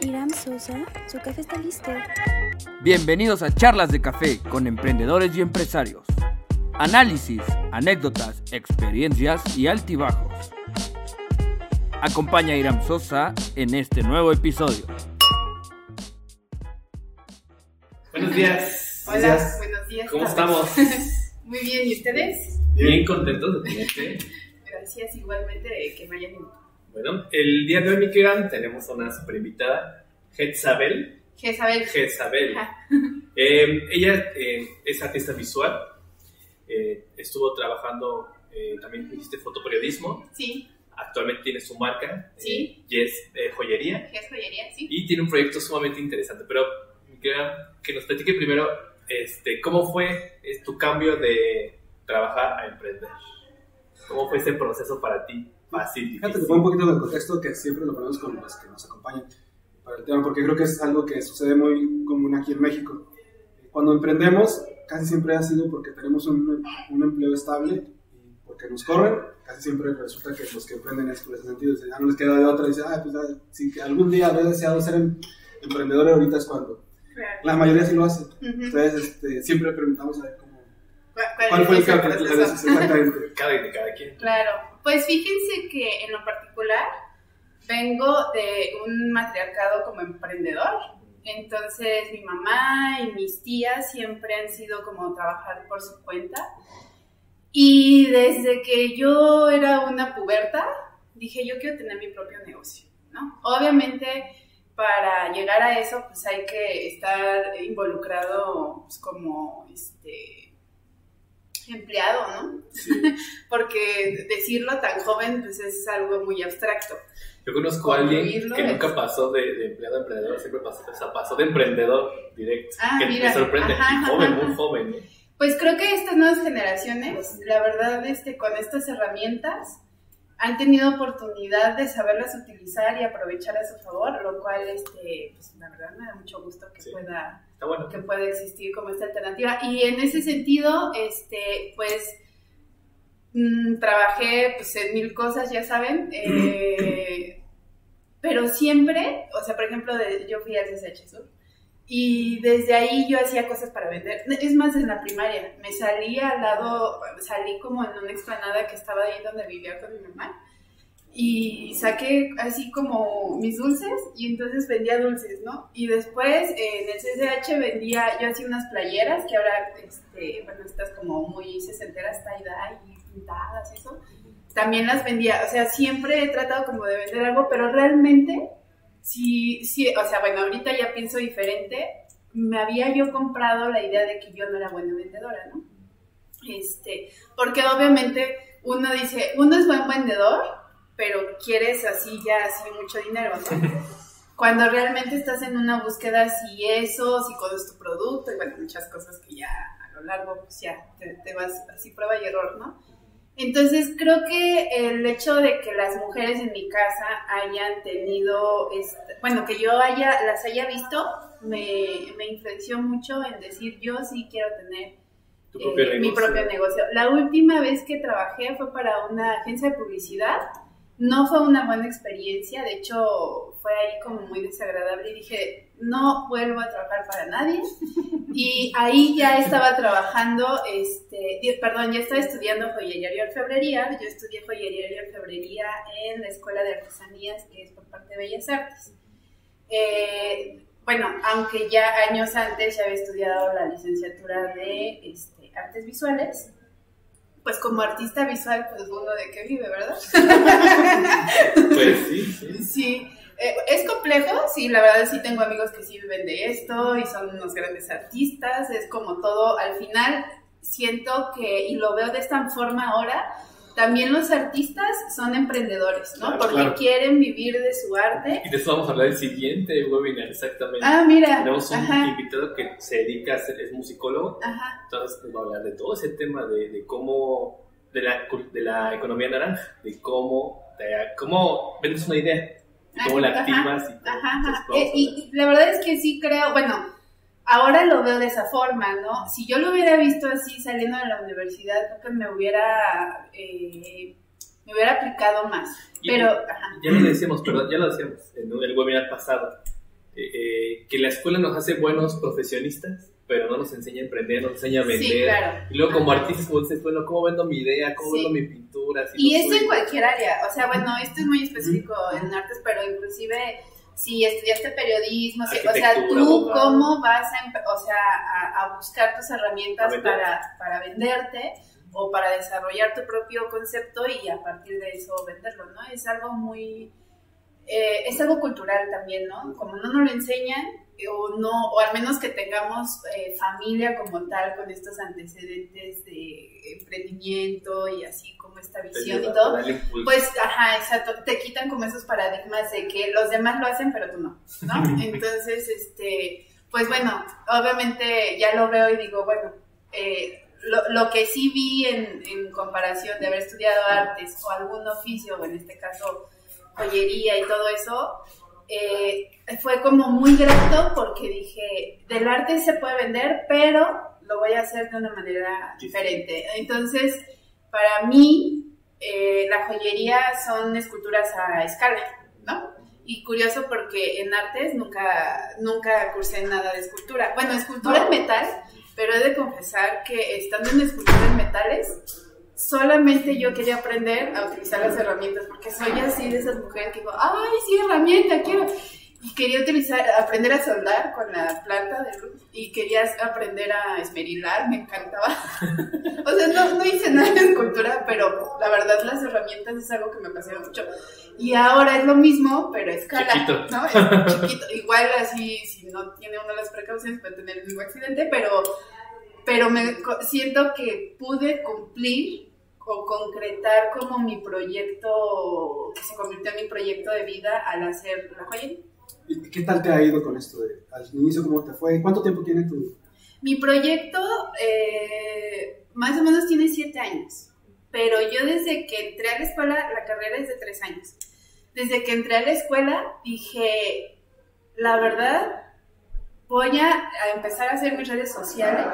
Iram Sosa, su café está listo. Bienvenidos a Charlas de Café con emprendedores y empresarios. Análisis, anécdotas, experiencias y altibajos. Acompaña a Iram Sosa en este nuevo episodio. Buenos días. Hola, buenos días. ¿Cómo estamos? Muy bien, ¿y ustedes? Bien contentos de tenerte. Gracias igualmente de que me hayan invitado. Bueno, el día de hoy, Miguel, tenemos una super invitada, Jezabel. Jezabel. Jezabel. Eh, ella eh, es artista visual. eh, estuvo trabajando, eh, también hiciste fotoperiodismo. Sí, Actualmente tiene su marca, Sí. Yes Joyería. Jez Joyería, sí. Y tiene un proyecto sumamente interesante. Pero, Miguel, que nos platique primero este, cómo fue tu cambio de trabajar a emprender. ¿Cómo fue ese proceso para ti? Fácil, Fíjate, te difícil. pongo un poquito de contexto que siempre lo ponemos con los que nos acompañan para el tema, porque creo que es algo que sucede muy común aquí en México. Cuando emprendemos, casi siempre ha sido porque tenemos un, un empleo estable y porque nos corren, casi siempre resulta que los que emprenden es por ese sentido, ya no les queda de otra, y dicen, ah, pues ah, si que algún día había deseado ser em- emprendedor, ahorita es cuando. Claro. La mayoría sí lo hace. Ujú. Entonces, este, siempre preguntamos a ver cómo, ¿Cuál, cuál fue el proceso? Exactamente. Cada, de cada quien. Claro, pues fíjense que en lo particular vengo de un matriarcado como emprendedor. Entonces mi mamá y mis tías siempre han sido como trabajar por su cuenta. Y desde que yo era una puberta, dije yo quiero tener mi propio negocio, ¿no? Obviamente para llegar a eso pues hay que estar involucrado pues, como este empleado, ¿no? porque decirlo tan joven pues es algo muy abstracto. Yo conozco a alguien que es- nunca pasó de, de empleado a emprendedor, siempre pasó, o sea, pasó de emprendedor directo. Ah, que mira, me sorprende. ajá, joven, ajá. muy joven. ¿eh? Pues creo que estas nuevas generaciones, la verdad, este, con estas herramientas, han tenido oportunidad de saberlas utilizar y aprovechar a su favor, lo cual, este, pues, la verdad, me da mucho gusto que Sí. pueda bueno. que puede existir como esta alternativa. Y en ese sentido, este, pues mm, trabajé pues, en mil cosas, ya saben, eh, pero siempre, o sea, por ejemplo, de- yo fui al CSH Sur y desde ahí yo hacía cosas para vender. Es más, en la primaria, me salí al lado, salí como en una explanada que estaba ahí donde vivía con mi mamá y saqué así como mis dulces y entonces vendía dulces, ¿no? Y después eh, en el CCH vendía, yo hacía unas playeras que ahora, este, bueno, estas como muy sesenteras, tie-dye y pintadas, eso, también las vendía, o sea, siempre he tratado como de vender algo, pero realmente, sí, sí, o sea, bueno, ahorita ya pienso diferente, me había yo comprado la idea de que yo no era buena vendedora, ¿no? Este, porque obviamente uno dice, uno es buen vendedor, pero quieres así ya, así mucho dinero, ¿no? Cuando realmente estás en una búsqueda, si eso, si conoces tu producto, y bueno, muchas cosas que ya a lo largo, pues ya te, te vas así prueba y error, ¿no? Entonces creo que el hecho de que las mujeres en mi casa hayan tenido, este, bueno, que yo haya, las haya visto, me, me influenció mucho en decir, yo sí quiero tener eh, mi propio negocio. La última vez que trabajé fue para una agencia de publicidad. No fue una buena experiencia, de hecho fue ahí como muy desagradable y dije, no vuelvo a trabajar para nadie. Y ahí ya estaba trabajando, este, perdón, ya estaba estudiando joyería y orfebrería. Yo estudié joyería y orfebrería en la Escuela de Artesanías, que es por parte de Bellas Artes. Eh, bueno, aunque ya años antes ya había estudiado la licenciatura de este, artes visuales, pues como artista visual, pues uno de qué vive, ¿verdad? Pues sí, sí. Sí, eh, es complejo, sí, la verdad sí tengo amigos que sí viven de esto y son unos grandes artistas, es como todo, al final siento que, y lo veo de esta forma ahora, también los artistas son emprendedores, ¿no? Claro, Porque claro. quieren vivir de su arte. Y de eso vamos a hablar el siguiente webinar, exactamente. Ah, mira. Tenemos un Ajá, invitado que se dedica a ser, es musicólogo, ajá. entonces nos va a hablar de todo ese tema de, de cómo, de la, de la economía naranja, de cómo, de cómo vendes una idea, de cómo la Ajá, activas y todo. Ajá, Entonces, Eh, y, y la verdad es que sí creo, bueno, ahora lo veo de esa forma, ¿no? Si yo lo hubiera visto así saliendo de la universidad, creo que me hubiera, eh, me hubiera aplicado más. Y- Pero, ajá, Ya lo decíamos, perdón, ya lo decíamos en el webinar pasado. eh, eh, que la escuela nos hace buenos profesionistas, pero no nos enseña a emprender, no nos enseña a vender. Sí, claro. Y luego como artistas, dices, bueno, ¿cómo vendo mi idea? ¿Cómo Sí. vendo mi pintura? Si Y no eso soy- en cualquier área, o sea, bueno, esto es muy específico en artes, pero inclusive si estudiaste periodismo, si- o sea, tú cómo vas a, o sea, a, a buscar tus herramientas para, para venderte o para desarrollar tu propio concepto y a partir de eso venderlo, ¿no? Es algo muy, eh, es algo cultural también, ¿no? Como no nos lo enseñan, eh, o no, o al menos que tengamos eh, familia como tal con estos antecedentes de emprendimiento y así como esta visión y todo, pues, ajá, exacto, te quitan como esos paradigmas de que los demás lo hacen, pero tú no, ¿no? Entonces, este, pues bueno, obviamente ya lo veo y digo, bueno, eh, lo, lo que sí vi en, en comparación de haber estudiado artes o algún oficio, o en este caso joyería y todo eso, eh, fue como muy grato porque dije, del arte se puede vender, pero lo voy a hacer de una manera diferente. Entonces, para mí, eh, la joyería son esculturas a escala, ¿no? Y curioso porque en artes nunca, nunca cursé nada de escultura. Bueno, escultura en metal, pero he de confesar que estando en escultura en metales, solamente yo quería aprender a utilizar las herramientas, porque soy así de esas mujeres que digo, ay, sí, herramienta, quiero. Y quería utilizar, aprender a soldar con la planta de luz y quería aprender a esmerilar, me encantaba. o sea, no, no hice nada de escultura, pero la verdad las herramientas es algo que me apasiona mucho. Y ahora es lo mismo, pero a escala, Chiquito. ¿no? Es chiquito. Igual así, si no tiene uno las precauciones puede tener el mismo accidente, pero, pero me siento que pude cumplir o concretar como mi proyecto, que se convirtió en mi proyecto de vida al hacer la joyería. ¿Y qué tal te ha ido con esto? De, al inicio, ¿cómo te fue? ¿Cuánto tiempo tiene tu...? Mi proyecto eh, más o menos tiene siete años, pero yo desde que entré a la escuela, la carrera es de tres años. Desde que entré a la escuela dije, la verdad, voy a empezar a hacer mis redes sociales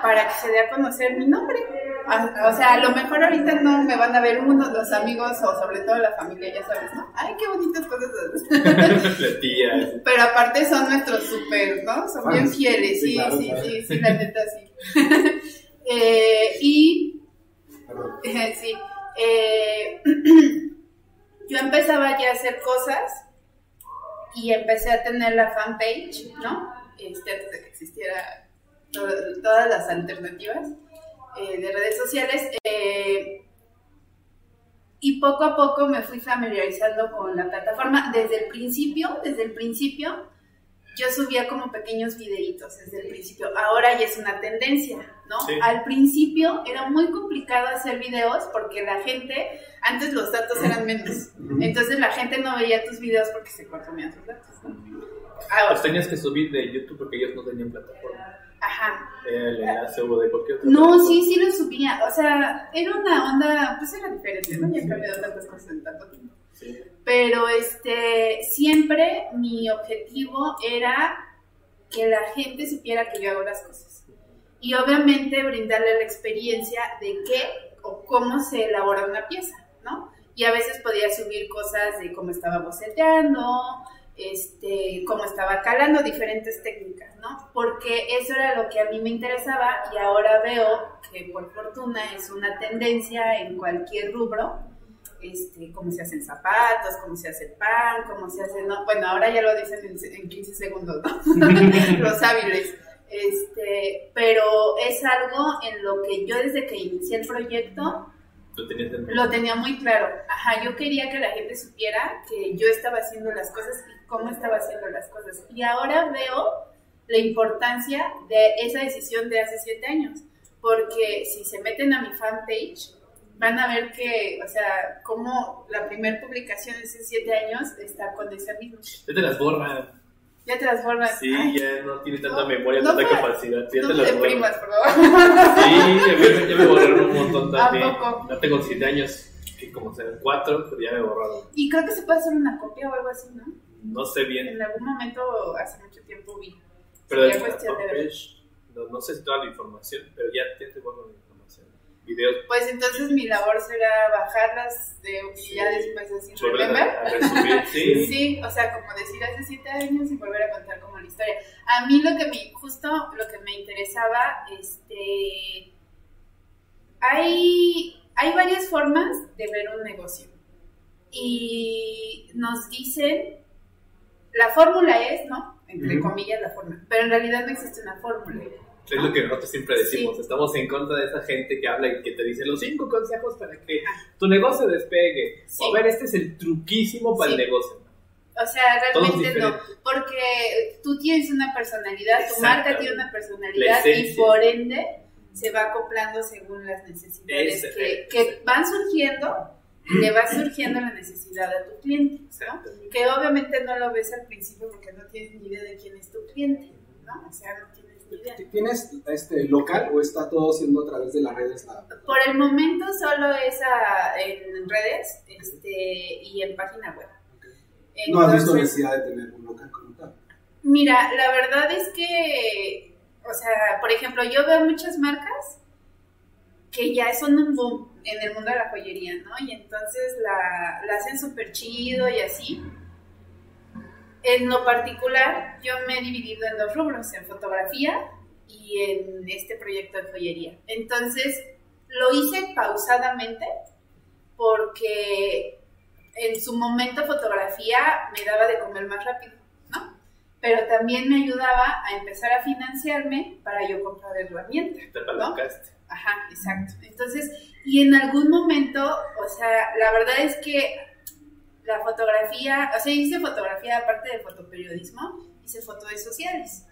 para que se dé a conocer mi nombre. A- O sea, a lo mejor ahorita no me van a ver uno, los amigos o sobre todo la familia, ya sabes, ¿no? Ay, qué bonitas cosas. la tía. Pero aparte son nuestros súper, ¿no? Son bien fieles, Sí, sí, claro, sí, claro. sí, sí, la neta sí. Eh, y, sí, eh, yo empezaba ya a hacer cosas y empecé a tener la fanpage, ¿no? Este, antes de que existiera to- todas las alternativas eh, de redes sociales. eh, y poco a poco me fui familiarizando con la plataforma. Desde el principio, desde el principio, yo subía como pequeños videitos desde el principio. Ahora ya es una tendencia, ¿no? Sí. Al principio era muy complicado hacer videos porque la gente, antes los datos eran menos. Entonces la gente no veía tus videos porque se consumían tus datos, ¿no? Ahora, Los tenías que subir de YouTube porque ellos no tenían plataforma. Ajá. Era el enlace o de cualquier otra No, sí, sí lo subía. O sea, era una onda, pues era diferente, no había cambiado tantas cosas en tanto tiempo. Sí. Pero este, siempre mi objetivo era que la gente supiera que yo hago las cosas. Y obviamente brindarle la experiencia de qué o cómo se elabora una pieza, ¿no? Y a veces podía subir cosas de cómo estaba boceteando, este, cómo estaba calando, diferentes técnicas, ¿no? Porque eso era lo que a mí me interesaba y ahora veo que por fortuna es una tendencia en cualquier rubro, este, cómo se hacen zapatos, cómo se hace pan, cómo se hace, no, bueno, ahora ya lo dicen en, en 15 segundos, ¿no? Los hábiles. Este, pero es algo en lo que yo desde que inicié el proyecto Lo mente. lo tenía muy claro. Ajá, yo quería que la gente supiera que yo estaba haciendo las cosas cómo estaba haciendo las cosas. Y ahora veo la importancia de esa decisión de hace siete años. Porque si se meten a mi fanpage, van a ver que, o sea, como la primera publicación de hace siete años está con ese mismo. Ya te las borran. Ya te las borras. Sí, Ay, ya no tiene tanta No, memoria, no tanta me- capacidad. Ya no te me las borran. Sí, ya me, ya me borraron un montón ¿A también. poco? Ya tengo 7 años, que como sean 4, pero ya me borraron. Y creo que se puede hacer una copia o algo así, ¿no? No sé bien, En algún momento, hace mucho tiempo vi. pero cuestión de ver. no, no sé si toda la información, pero ya, ya te la información. videos. Pues entonces mi labor será bajarlas de, y ya después así remember. sí. Sí, o sea, como decir hace siete años y volver a contar como la historia. A mí lo que me, justo lo que me interesaba, este, hay, hay varias formas de ver un negocio. Y nos dicen, la fórmula es, ¿no? Entre Ujú. comillas la fórmula, pero en realidad no existe una fórmula. Es lo que nosotros siempre decimos. Sí. Estamos en contra de esa gente que habla y que te dice los cinco consejos para que tu negocio despegue. Sí. A ver, este es el truquísimo para Sí. el negocio. O sea, realmente no, porque tú tienes una personalidad, tu marca tiene una personalidad y por ende se va acoplando según las necesidades que, que van surgiendo le va surgiendo la necesidad a tu cliente, ¿no? Que obviamente no lo ves al principio porque no tienes ni idea de quién es tu cliente, ¿no? O sea, no tienes ni idea. ¿Tienes este local o está todo siendo a través de las redes? La... Por el momento solo es a- en redes este, y en página web. No has visto Entonces- necesidad de tener un local como tal. Mira, la verdad es que, o sea, por ejemplo, yo veo muchas marcas que ya son un boom en el mundo de la joyería, ¿no? Y entonces la, la hacen súper chido y así. En lo particular, yo me he dividido en dos rubros, en fotografía y en este proyecto de joyería. Entonces, lo hice pausadamente porque en su momento fotografía me daba de comer más rápido, ¿no? Pero también me ayudaba a empezar a financiarme para yo comprar herramientas. Te apalancaste. Ajá, exacto. Entonces, y en algún momento, o sea, la verdad es que la fotografía, o sea, hice fotografía aparte de fotoperiodismo, hice fotos de sociales.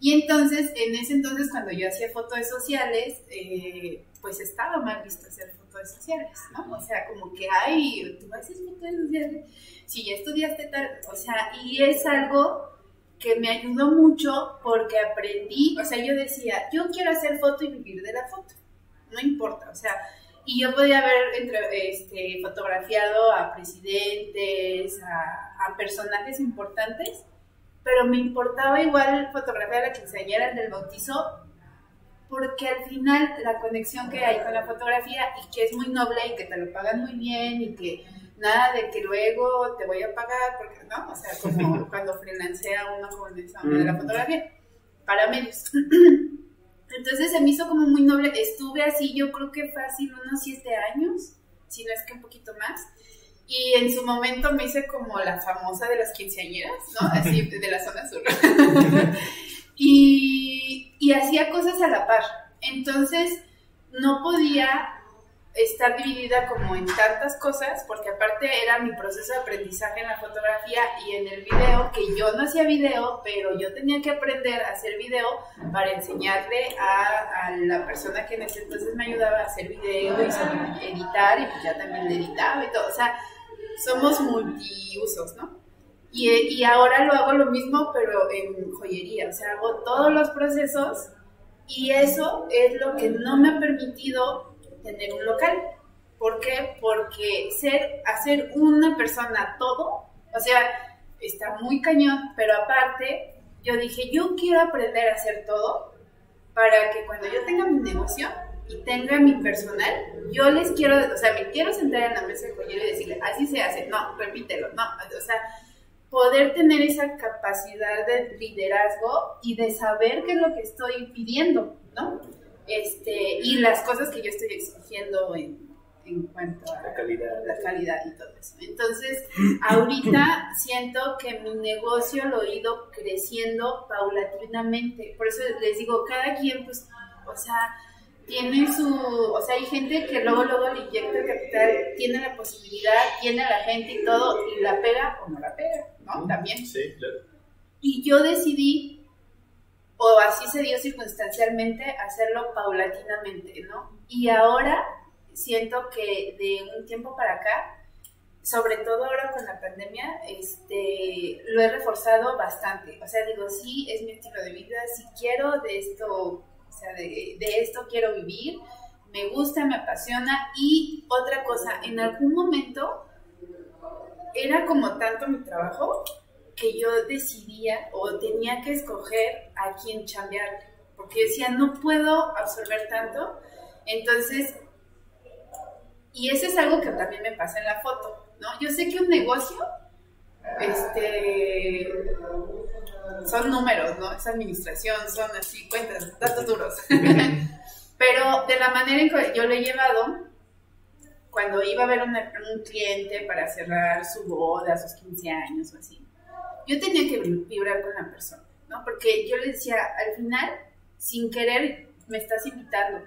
Y entonces, en ese entonces, cuando yo hacía fotos de sociales, eh, pues estaba mal visto hacer fotos de sociales, ¿no? O sea, como que, ay, tú haces fotos de sociales, si ya estudiaste tal, o sea, y es algo que me ayudó mucho porque aprendí, o sea, yo decía, yo quiero hacer foto y vivir de la foto, no importa, o sea, y yo podía haber entre, este, fotografiado a presidentes, a, a personajes importantes, pero me importaba igual fotografiar a la quinceañera del bautizo, porque al final la conexión que hay con la fotografía y que es muy noble y que te lo pagan muy bien y que nada de que luego te voy a pagar, porque no, o sea, como cuando freelancea uno con esa onda de la fotografía, para medios. Entonces se me hizo como muy noble, estuve así yo creo que fácil unos siete años, si no es que un poquito más, y en su momento me hice como la famosa de las quinceañeras, ¿no? Así, de la zona sur. y, y hacía cosas a la par. Entonces, no podía estar dividida como en tantas cosas, porque aparte era mi proceso de aprendizaje en la fotografía y en el video, que yo no hacía video, pero yo tenía que aprender a hacer video para enseñarle a, a la persona que en ese entonces me ayudaba a hacer video y editar, y pues ya también editaba y todo. O sea, somos multiusos, ¿no? Y, y ahora lo hago lo mismo, pero en joyería, o sea, hago todos los procesos y eso es lo que no me ha permitido tener un local. ¿Por qué? Porque ser, hacer una persona todo, o sea, está muy cañón, pero aparte, yo dije, yo quiero aprender a hacer todo para que cuando yo tenga mi negocio y tenga mi personal, yo les quiero, o sea, me quiero sentar en la mesa de joyero y decirle, así se hace, no, repítelo, no, o sea, poder tener esa capacidad de liderazgo y de saber qué es lo que estoy pidiendo, ¿no? Este, y las cosas que yo estoy exigiendo en, en cuanto a La calidad. la calidad y todo eso. Entonces, ahorita siento que mi negocio lo he ido creciendo paulatinamente. Por eso les digo, cada quien, pues, o sea, tiene su, o sea, hay gente que luego, luego le inyecta capital, tiene la posibilidad, tiene a la gente y todo, y la pega o no la pega, ¿no? También. Sí, claro. Y yo decidí, o así se dio circunstancialmente, hacerlo paulatinamente, ¿no? Y ahora siento que de un tiempo para acá, sobre todo ahora con la pandemia, este, lo he reforzado bastante. O sea, digo, sí, es mi estilo de vida, sí quiero de esto, o sea, de, de esto quiero vivir, me gusta, me apasiona. Y otra cosa, en algún momento era como tanto mi trabajo que yo decidía o tenía que escoger a quién chambear, porque decía, no puedo absorber tanto, entonces Y eso es algo que también me pasa en la foto, ¿no? Yo sé que un negocio, este, son números, ¿no? Es administración, son así, cuentas, datos duros. Pero de la manera en que yo lo he llevado, cuando iba a ver un, un cliente para cerrar su boda, sus 15 años o así, yo tenía que vibrar con la persona, ¿no? Porque yo le decía, al final, sin querer, me estás invitando.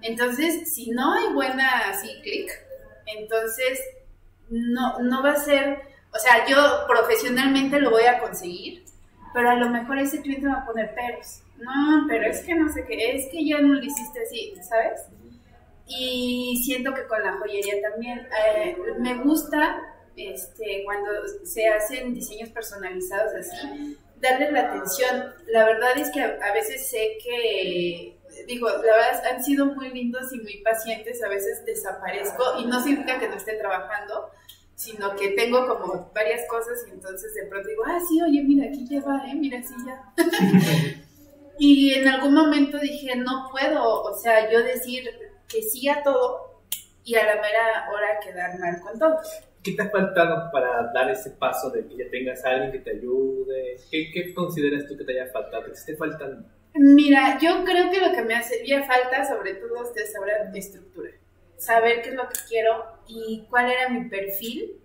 Entonces, si no hay buena así clic, entonces no, no va a ser, o sea, yo profesionalmente lo voy a conseguir, pero a lo mejor ese cliente va a poner peros. No, pero es que no sé qué, es que yo no lo hiciste así, ¿sabes? Y siento que con la joyería también eh, me gusta este, cuando se hacen diseños personalizados así, darle la atención. La verdad es que a, veces sé que, digo, la verdad han sido muy lindos y muy pacientes, a veces desaparezco y no significa que no esté trabajando, sino que tengo como varias cosas y entonces de pronto digo, ah, sí, oye, mira, aquí ya va, ¿eh? Mira, sí, ya. y en algún momento dije, no puedo, o sea, yo decir que sí a todo y a la mera hora quedar mal con todo. ¿Qué te ha faltado para dar ese paso de que ya tengas a alguien que te ayude? ¿Qué, qué consideras tú que te haya faltado, que te esté faltando? Mira, yo creo que lo que me hacía falta sobre todo es saber de estructura, saber qué es lo que quiero y cuál era mi perfil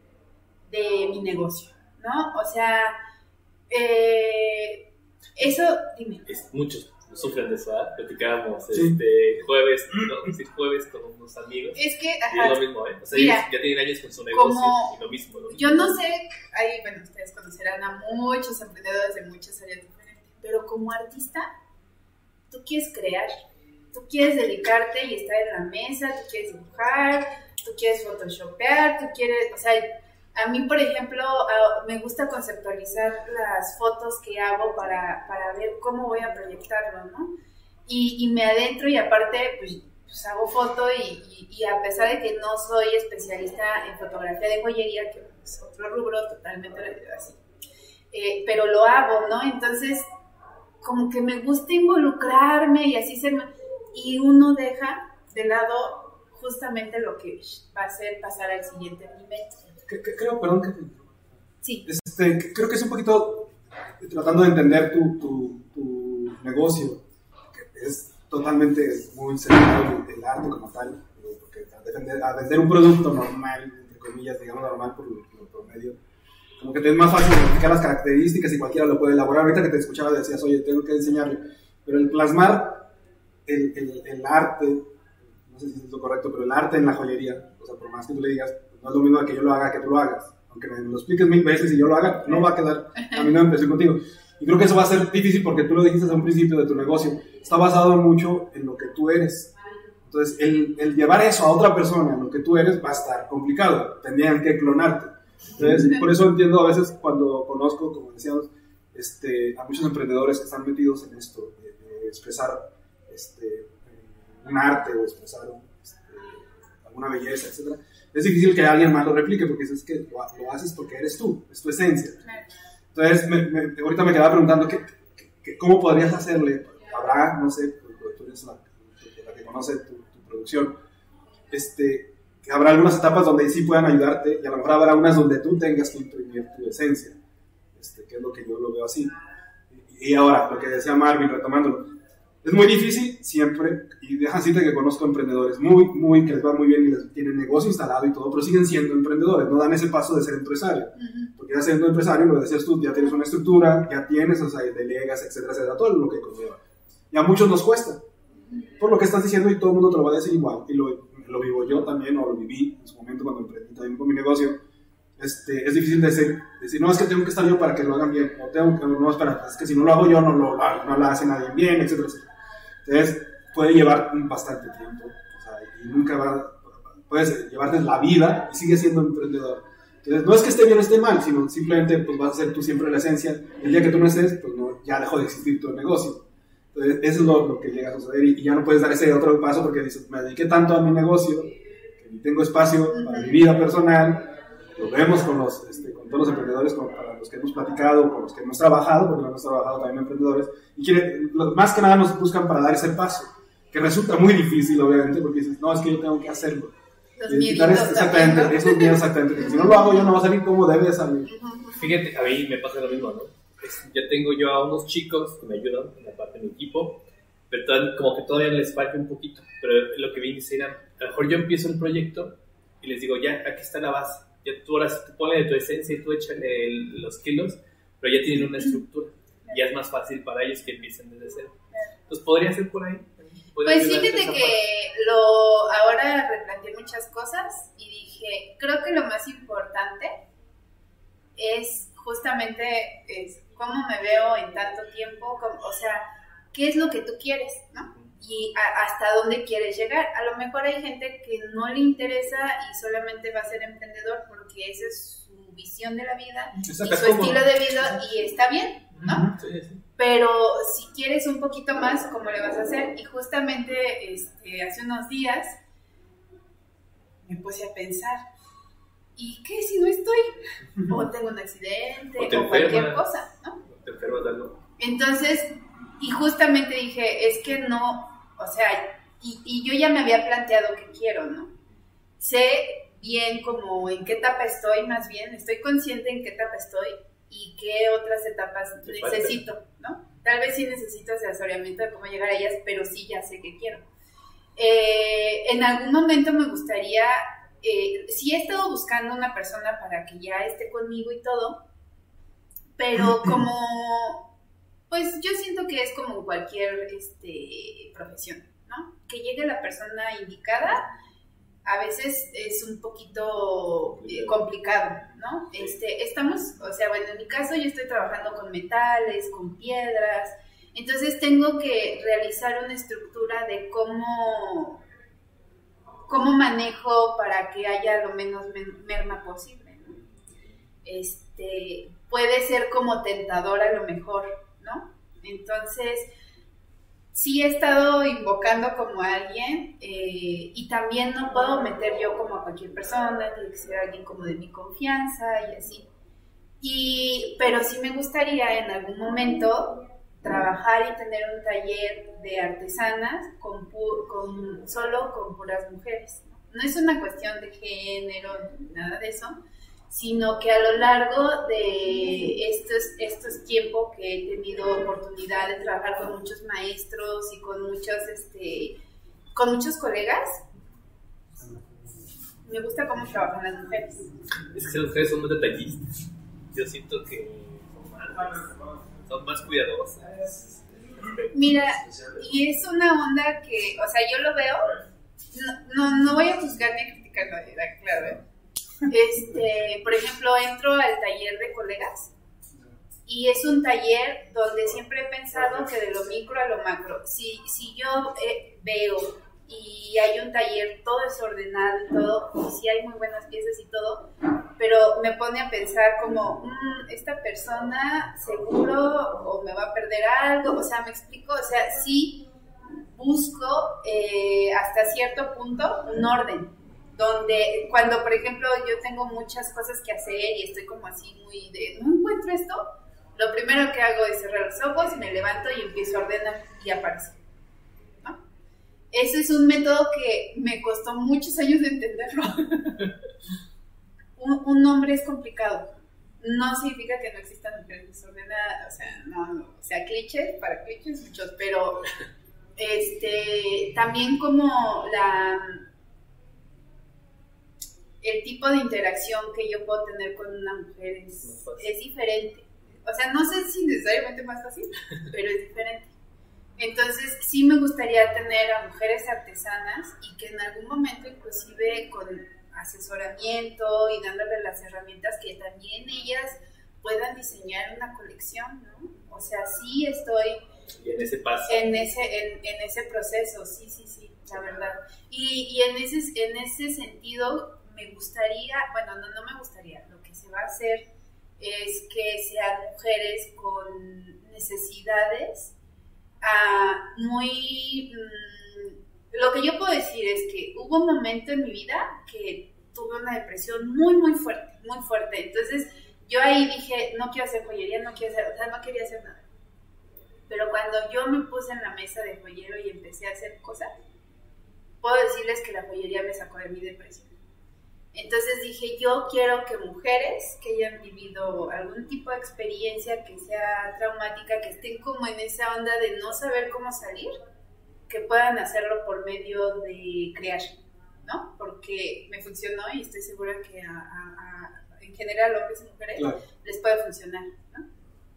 de mi negocio, ¿no? O sea, eh, eso, dime. Es muchos sufren de eso, ¿eh? Platicábamos este, jueves, no, jueves con unos amigos. Es que, ajá. Y es lo mismo, ¿eh? O sea, ellos ya tienen años con su negocio y lo mismo, lo mismo. Yo no sé, ahí, bueno, ustedes conocerán a muchos emprendedores de muchas áreas diferentes, pero como artista, tú quieres crear, tú quieres dedicarte y estar en la mesa, tú quieres dibujar, tú quieres photoshopear, tú quieres, o sea, a mí, por ejemplo, me gusta conceptualizar las fotos que hago para, para ver cómo voy a proyectarlo, ¿no? Y, me adentro y aparte, pues, pues hago foto y, a pesar de que no soy especialista en fotografía de joyería, que es otro rubro totalmente así, eh, pero lo hago, ¿no? Entonces, como que me gusta involucrarme y así ser, y uno deja de lado justamente lo que va a ser pasar al siguiente nivel creo, perdón que Sí. Este, creo que es un poquito tratando de entender tu, tu, tu negocio, que es totalmente muy centrado el arte como tal, porque a, vender un producto normal, entre comillas, digamos normal por, por medio, como que te es más fácil identificar las características y cualquiera lo puede elaborar. Ahorita que te escuchaba decías, oye, tengo que enseñarle, pero el plasmar el, el, el arte, no sé si es lo correcto, pero el arte en la joyería, o sea, por más que tú le digas, no es lo mismo que yo lo haga que tú lo hagas. Aunque me lo expliques mil veces y yo lo haga, no va a quedar a mí no empecé contigo. Y creo que eso va a ser difícil porque tú lo dijiste desde un principio de tu negocio. Está basado mucho en lo que tú eres. Entonces, el, el llevar eso a otra persona, lo que tú eres, va a estar complicado. Tendrían que clonarte. Entonces, por eso entiendo a veces cuando conozco, como decíamos, este, a muchos emprendedores que están metidos en esto, de, expresar este, un arte o expresar este, alguna belleza, etcétera es difícil que alguien más lo replique porque es que lo, haces porque eres tú, es tu esencia. Entonces, ahorita me quedaba preguntando ¿qué, cómo podrías hacerle. Habrá, no sé, tú eres la, que conoce tu, producción, este, que habrá algunas etapas donde sí puedan ayudarte y a lo mejor habrá unas donde tú tengas que imprimir tu esencia, este, que es lo que yo lo veo así. Y ahora, lo que decía Marvin, retomándolo, es muy difícil siempre, y deja así que conozco emprendedores muy, muy, que les va muy bien y les tienen negocio instalado y todo, pero siguen siendo emprendedores, no dan ese paso de ser empresario. Porque ya siendo empresario, lo decías tú, ya tienes una estructura, ya tienes, o sea, delegas, etcétera, etcétera, todo lo que conlleva. Y a muchos nos cuesta, por lo que estás diciendo y todo el mundo te lo va a decir igual, y lo, lo vivo yo también, o lo viví en su momento cuando emprendí también con mi negocio. Este, es difícil decir, decir, no, es que tengo que estar yo para que lo hagan bien, o tengo que, no, espera, es que si no lo hago yo, no lo, no lo hace nadie bien, etcétera. Entonces, puede llevar bastante tiempo. O sea, y nunca va, puedes llevarte la vida y sigue siendo emprendedor. Entonces, no es que esté bien o esté mal, sino simplemente pues vas a ser tú siempre la esencia. El día que tú no estés, pues no, ya dejó de existir tu negocio. Entonces, eso es lo, que llega a suceder y, ya no puedes dar ese otro paso porque dices, me dediqué tanto a mi negocio que ni tengo espacio para mi vida personal. Lo vemos con, los, este, con todos los emprendedores, con, para los que hemos platicado, con los que hemos trabajado, porque hemos trabajado también emprendedores, y quieren, más que nada nos buscan para dar ese paso, que resulta muy difícil, obviamente, porque dices, no, es que yo tengo que hacerlo. Los Y quitar es- exactamente, también, ¿no? esos miedos exactamente. que Si no lo hago yo no va a salir como debe salir. Fíjate, a mí me pasa lo mismo, ¿no? Es- Ya tengo yo a unos chicos que me ayudan en la parte de mi equipo, pero todavía- como que todavía les falta un poquito. Pero lo que viene era, a lo mejor yo empiezo el proyecto y les digo, ya, aquí está la base. Ya tú ahora sí tú ponle de tu esencia y tú échale el- los kilos, pero ya tienen una estructura. Ya es más fácil para ellos que empiecen desde cero. Entonces podría ser por ahí. Pues fíjate que lo ahora replanteé muchas cosas y dije, creo que lo más importante es justamente es cómo me veo en tanto tiempo, cómo- o sea, qué es lo que tú quieres, ¿no? Y a- hasta dónde quieres llegar. A lo mejor hay gente que no le interesa y solamente va a ser emprendedor porque esa es su visión de la vida y su como- estilo de vida y está bien, ¿no? Sí, sí. Pero si quieres un poquito más, ¿cómo le vas a hacer? Y justamente este, hace unos días me puse a pensar, ¿y qué si no estoy? O tengo un accidente, O o, cualquier cosa, ¿no? Te enfermas de algo. Entonces, y justamente dije, es que no, o sea, y, y yo ya me había planteado qué quiero, ¿no? Sé bien como en qué etapa estoy, más bien, estoy consciente en qué etapa estoy y qué otras etapas necesito, ¿no? Tal vez sí necesito asesoramiento de cómo llegar a ellas, pero sí ya sé qué quiero. Eh, en algún momento me gustaría, eh, sí he estado buscando una persona para que ya esté conmigo y todo, pero como, pues yo siento que es como cualquier este, profesión, ¿no? Que llegue la persona indicada, a veces es un poquito eh, complicado, ¿no? Este, estamos, o sea, bueno, en mi caso yo estoy trabajando con metales, con piedras, entonces tengo que realizar una estructura de cómo, cómo manejo para que haya lo menos men- merma posible, ¿no? Este, puede ser como tentador a lo mejor, ¿no? Entonces, sí he estado invocando como a alguien eh, y también no puedo meter yo como a cualquier persona, tiene que ser alguien como de mi confianza y así. Y, pero sí me gustaría en algún momento trabajar y tener un taller de artesanas con, con solo con puras mujeres. ¿no? no es una cuestión de género, nada de eso, sino que a lo largo de estos, estos tiempos que he tenido oportunidad de trabajar con muchos maestros y con muchos, este, con muchos colegas, me gusta cómo trabajan las mujeres. Es que las mujeres son más detallistas. Yo siento que son más, son más cuidadosas. Mira, y es una onda que, o sea, yo lo veo, no, no, no voy a juzgar ni a criticar a nadie, claro. Este, por ejemplo, entro al taller de colegas y es un taller donde siempre he pensado que de lo micro a lo macro, si, si yo eh, veo y hay un taller todo desordenado y todo, y sí hay muy buenas piezas y todo, pero me pone a pensar como, "Mm, esta persona seguro o me va a perder algo, o sea, me explico, o sea, sí busco eh, hasta cierto punto un orden, donde cuando, por ejemplo, yo tengo muchas cosas que hacer y estoy como así muy de, no encuentro esto, lo primero que hago es cerrar los ojos, me levanto y empiezo a ordenar y aparece. ¿no? Ese es un método que me costó muchos años de entenderlo. un, un nombre es complicado. No significa que no existan mujeres desordenadas, o sea, no, no, o sea, clichés, para clichés muchos, pero este, también como la el tipo de interacción que yo puedo tener con una mujer es, es diferente. O sea, no sé si necesariamente más fácil, pero es diferente. Entonces, sí me gustaría tener a mujeres artesanas y que en algún momento, inclusive con asesoramiento y dándole las herramientas, que también ellas puedan diseñar una colección, ¿no? O sea, sí estoy Y en ese paso. en ese, en, en ese proceso, sí, sí, sí, la verdad. Y, y en, ese, en ese sentido me gustaría, bueno, no, no me gustaría, lo que se va a hacer es que sean mujeres con necesidades ah, muy... mm, lo que yo puedo decir es que hubo un momento en mi vida que tuve una depresión muy, muy fuerte, muy fuerte. Entonces yo ahí dije, no quiero hacer joyería, no quiero hacer, o sea, no quería hacer nada. Pero cuando yo me puse en la mesa de joyero y empecé a hacer cosas, puedo decirles que la joyería me sacó de mi depresión. Entonces dije, yo quiero que mujeres que hayan vivido algún tipo de experiencia que sea traumática, que estén como en esa onda de no saber cómo salir, que puedan hacerlo por medio de crear, ¿no? Porque me funcionó y estoy segura que a, a- a- en general hombres y mujeres Claro. les puede funcionar, ¿no?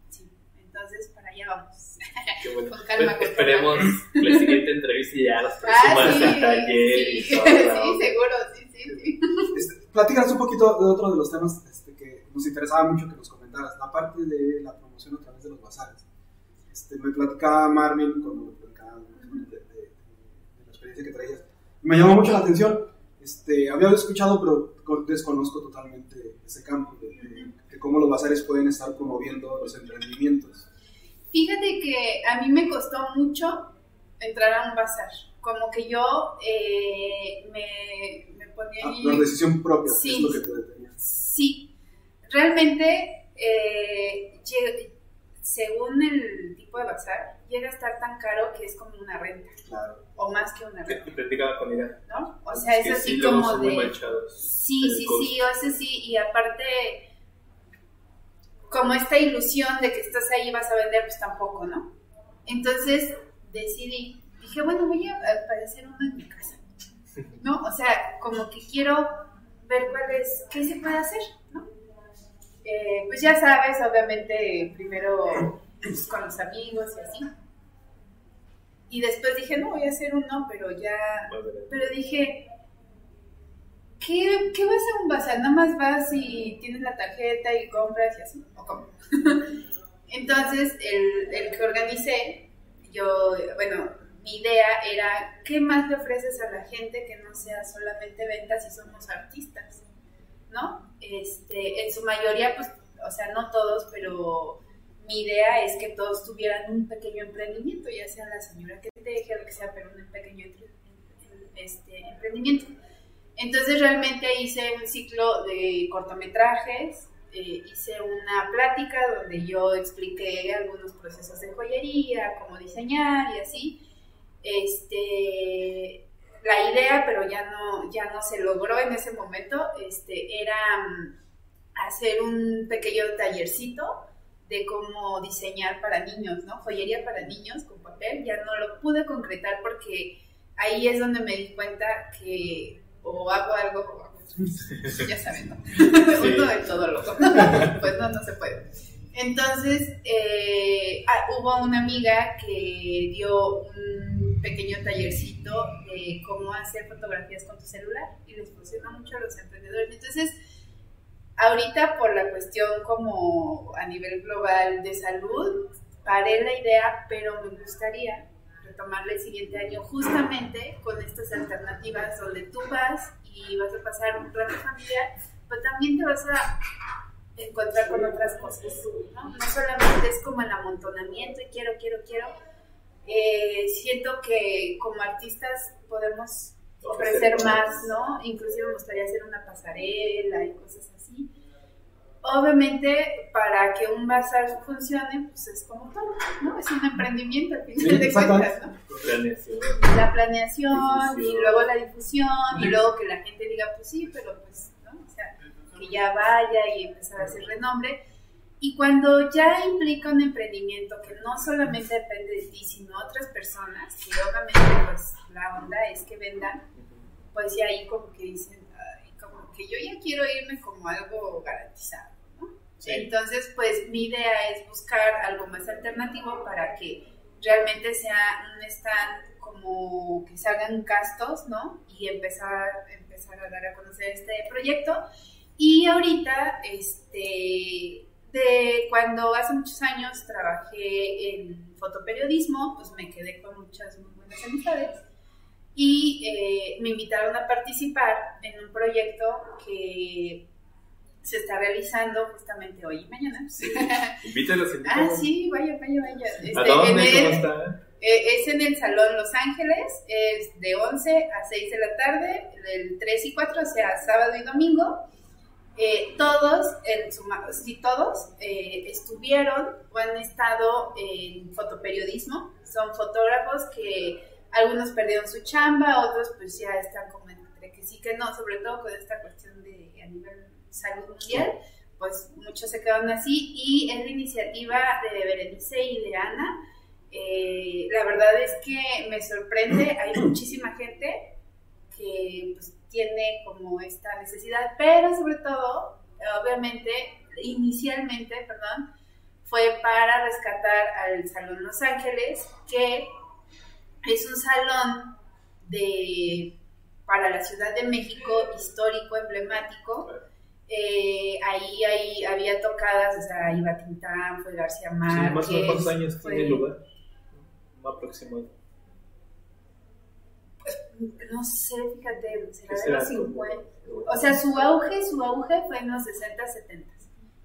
Sí, entonces para allá vamos. Qué bueno. Con calma, Pues esperemos la siguiente entrevista y ya las Ah, próximas sí, al taller sí, y sí, todo. ¿no? seguro, sí, sí, sí. Este, platícanos un poquito de otro de los temas este, que nos interesaba mucho que nos comentaras, la parte de la promoción a través de los bazares. Este, me platicaba Marvin cuando me platicaba de, de- de- la experiencia que traías. Me llamó mucho la atención. Este, había escuchado, pero con- desconozco totalmente ese campo, de, de- cómo los bazares pueden estar promoviendo los emprendimientos. Fíjate que a mí me costó mucho entrar a un bazar. Como que yo eh, me ponía Ah, ahí- por decisión propia, Sí. es lo que te detenía. Sí, realmente, eh, según el tipo de bazar, llega a estar tan caro que es como una renta, Claro. o más que una renta, platicaba con ella. ¿no? O sea, es que así sí, como de... Sí, sí, costo. sí, o sea, sí, y aparte, como esta ilusión de que estás ahí y vas a vender, pues tampoco, ¿no? Entonces decidí, dije, bueno, voy a aparecer uno en mi casa, ¿no? O sea, como que quiero ver cuál es, qué se puede hacer, ¿no? Eh, pues ya sabes, obviamente, primero pues, con los amigos y así. Y después dije, no, voy a hacer uno, pero ya pero dije, ¿qué, qué vas a un bazar? Nada más vas y tienes la tarjeta y compras y así, ¿o cómo? Entonces, el, el que organicé, yo, bueno, mi idea era, ¿qué más le ofreces a la gente que no sea solamente ventas si somos artistas? ¿No? Este, en su mayoría, pues, o sea, no todos, pero mi idea es que todos tuvieran un pequeño emprendimiento, ya sea la señora que teje, lo que sea, pero un pequeño este, emprendimiento. Entonces realmente hice un ciclo de cortometrajes, eh, hice una plática donde yo expliqué algunos procesos de joyería, cómo diseñar y así. Este, la idea, pero ya no, ya no se logró en ese momento, este, era mm, hacer un pequeño tallercito de cómo diseñar para niños, ¿no? Joyería para niños con papel. Ya no lo pude concretar porque ahí es donde me di cuenta que o hago algo, o hago ya saben, ¿no? Uno del todo loco. pues no, no se puede. Entonces, eh, ah, hubo una amiga que dio un pequeño tallercito de cómo hacer fotografías con tu celular y les funciona mucho a los emprendedores. Entonces, ahorita por la cuestión como a nivel global de salud, paré la idea, pero me gustaría retomarla el siguiente año justamente con estas alternativas donde tú vas y vas a pasar un rato familiar, pero también te vas a encontrar con otras cosas, ¿no? No solamente es como el amontonamiento y quiero, quiero, quiero. Eh, siento que como artistas podemos ofrecer más, ¿no? Inclusive me gustaría hacer una pasarela y cosas así. Obviamente, para que un bazar funcione, pues es como todo, ¿no? Es un emprendimiento al final Sí, de cuentas, ¿no? Planeación. La planeación y luego la difusión y luego que la gente diga, pues sí, pero pues, ¿no? O sea, que ya vaya y empezar a hacer renombre. Y cuando ya implica un emprendimiento que no solamente depende de ti, sino otras personas, que obviamente pues la onda es que vendan, pues ya ahí como que dicen, "Ay, como que yo ya quiero irme como algo garantizado, ¿no? Sí. Entonces, pues mi idea es buscar algo más alternativo para que realmente sea un stand como que se hagan gastos, ¿no? Y empezar, empezar a dar a conocer este proyecto. Y ahorita, este, de cuando hace muchos años trabajé en fotoperiodismo, pues me quedé con muchas muy buenas amistades y eh, me invitaron a participar en un proyecto que se está realizando justamente hoy y mañana. Invítalos, ah, sí, vaya, vaya, vaya. Este, ¿A dónde? en el- ¿Cómo está? eh, es en el Salón Los Ángeles, es de 11 a 6 de la tarde, del 3 y 4, o sea, sábado y domingo. Eh, todos, en su, sí, todos eh, estuvieron o han estado en fotoperiodismo. Son fotógrafos que algunos perdieron su chamba, otros pues ya están como entre que sí que no, sobre todo con esta cuestión de a nivel salud mundial, pues muchos se quedan así y es la iniciativa de Berenice y de Ana. Eh, la verdad es que me sorprende, hay muchísima gente que pues, tiene como esta necesidad, pero sobre todo, obviamente, inicialmente, perdón, fue para rescatar al Salón Los Ángeles, que es un salón de, para la Ciudad de México histórico, emblemático. Eh, ahí, ahí había tocadas, o sea, iba Tintán, fue García Márquez. Sí, más o menos cuántos años fue- tiene lugar. Más aproximado. No sé, fíjate, será ¿Qué de los 50. O sea, su auge, su auge fue en los 60, 70.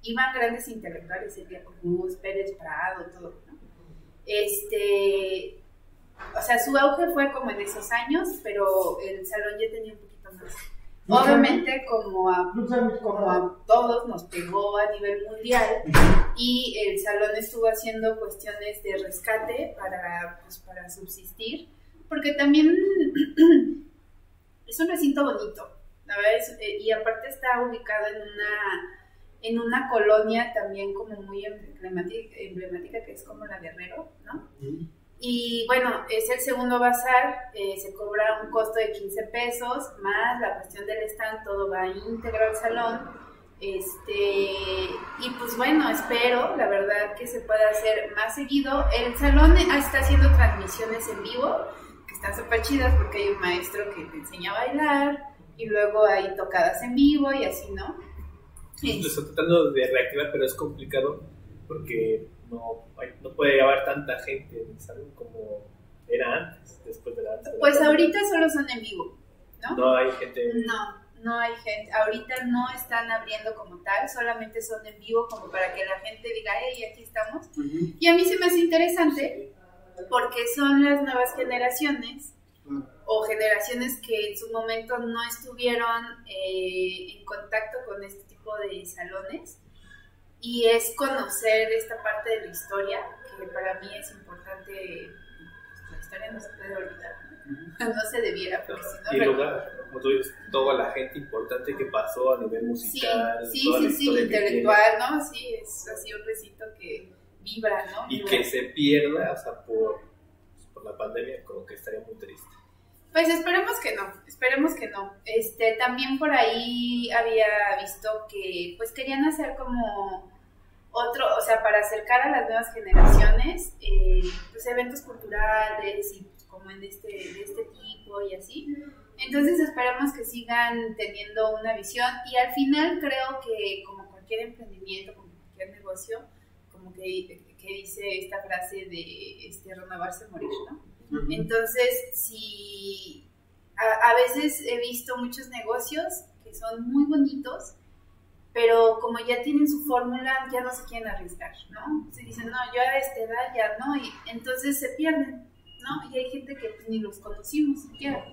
Iban grandes intelectuales, Silvia Cruz, Pérez Prado, todo, ¿no? Este, o sea, su auge fue como en esos años, pero el salón ya tenía un poquito más. Obviamente, como a, como a todos nos pegó a nivel mundial y el salón estuvo haciendo cuestiones de rescate para, pues, para subsistir, porque también es un recinto bonito, la verdad es- eh, y aparte está ubicado en una en una colonia también como muy emblemática, emblemática que es como la Guerrero, ¿no? Y bueno, es el segundo bazar, eh, se cobra un costo de 15 pesos, más la cuestión del stand, todo va íntegro al salón. Este, y pues bueno, espero, la verdad, que se pueda hacer más seguido. El salón está haciendo transmisiones en vivo, están súper chidas porque hay un maestro que te enseña a bailar, y luego hay tocadas en vivo y así, ¿no? Lo estoy tratando de reactivar, pero es complicado porque no, no puede haber tanta gente en el salón como era antes, después de la la Pues ahorita solo son en vivo, ¿no? No hay gente. No, no hay gente. Ahorita no están abriendo como tal, solamente son en vivo como para que la gente diga, hey, aquí estamos. Y a mí se me hace interesante porque son las nuevas generaciones o generaciones que en su momento no estuvieron eh, en contacto con este tipo de salones y es conocer esta parte de la historia que para mí es importante. pues, La historia no se puede olvidar, no se debiera, porque si no Y lugar, como tú dices, toda la gente importante que pasó a nivel Sí, musical, sí, sí, sí, que intelectual, ¿no? Sí, es así un recinto que vibra, ¿no? y que se pierda, o sea, por, por la pandemia, como que estaría muy triste. Pues esperemos que no, esperemos que no. Este, también por ahí había visto que pues querían hacer como otro, o sea, para acercar a las nuevas generaciones, eh, pues eventos culturales y como en este, de este tipo y así. Entonces esperemos que sigan teniendo una visión y al final creo que como cualquier emprendimiento, como cualquier negocio, como que, que dice esta frase de este, renovarse morir, ¿no? Entonces, si a, a veces he visto muchos negocios que son muy bonitos, pero como ya tienen su fórmula, ya no se quieren arriesgar, ¿no? Se dicen, no, yo a esta edad ya no, y entonces se pierden, ¿no? Y hay gente que pues, ni los conocimos siquiera.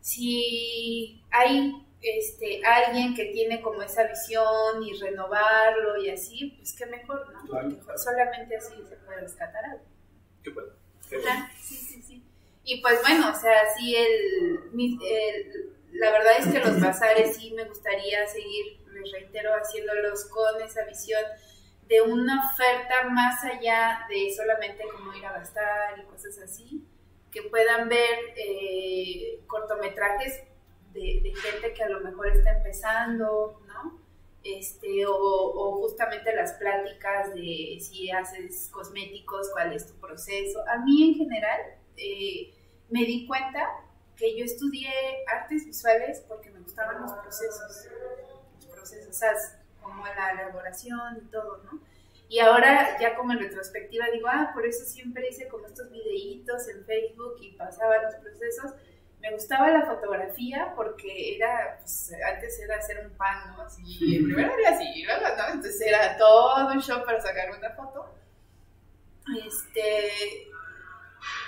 Si hay este, alguien que tiene como esa visión y renovarlo y así, pues qué mejor, ¿no? Claro. Porque solamente así se puede rescatar algo. Qué bueno. Qué bueno. Sí, sí, sí. Y pues bueno, o sea, sí, el, el- la verdad es que los bazares sí me gustaría seguir, les reitero, haciéndolos con esa visión de una oferta más allá de solamente como ir a gastar y cosas así, que puedan ver eh, cortometrajes de, de gente que a lo mejor está empezando, ¿no? Este, o, o justamente las pláticas de si haces cosméticos, cuál es tu proceso. A mí en general eh, me di cuenta que yo estudié artes visuales porque me gustaban los procesos, los procesos, o sea, como la elaboración y todo, ¿no? Y ahora ya como en retrospectiva digo, ah, por eso siempre hice como estos videitos en Facebook y pasaba los procesos. Me gustaba la fotografía porque era, pues antes era hacer un pan, ¿no? Así, primero era así, luego, ¿no? Entonces era todo un show para sacar una foto. Este,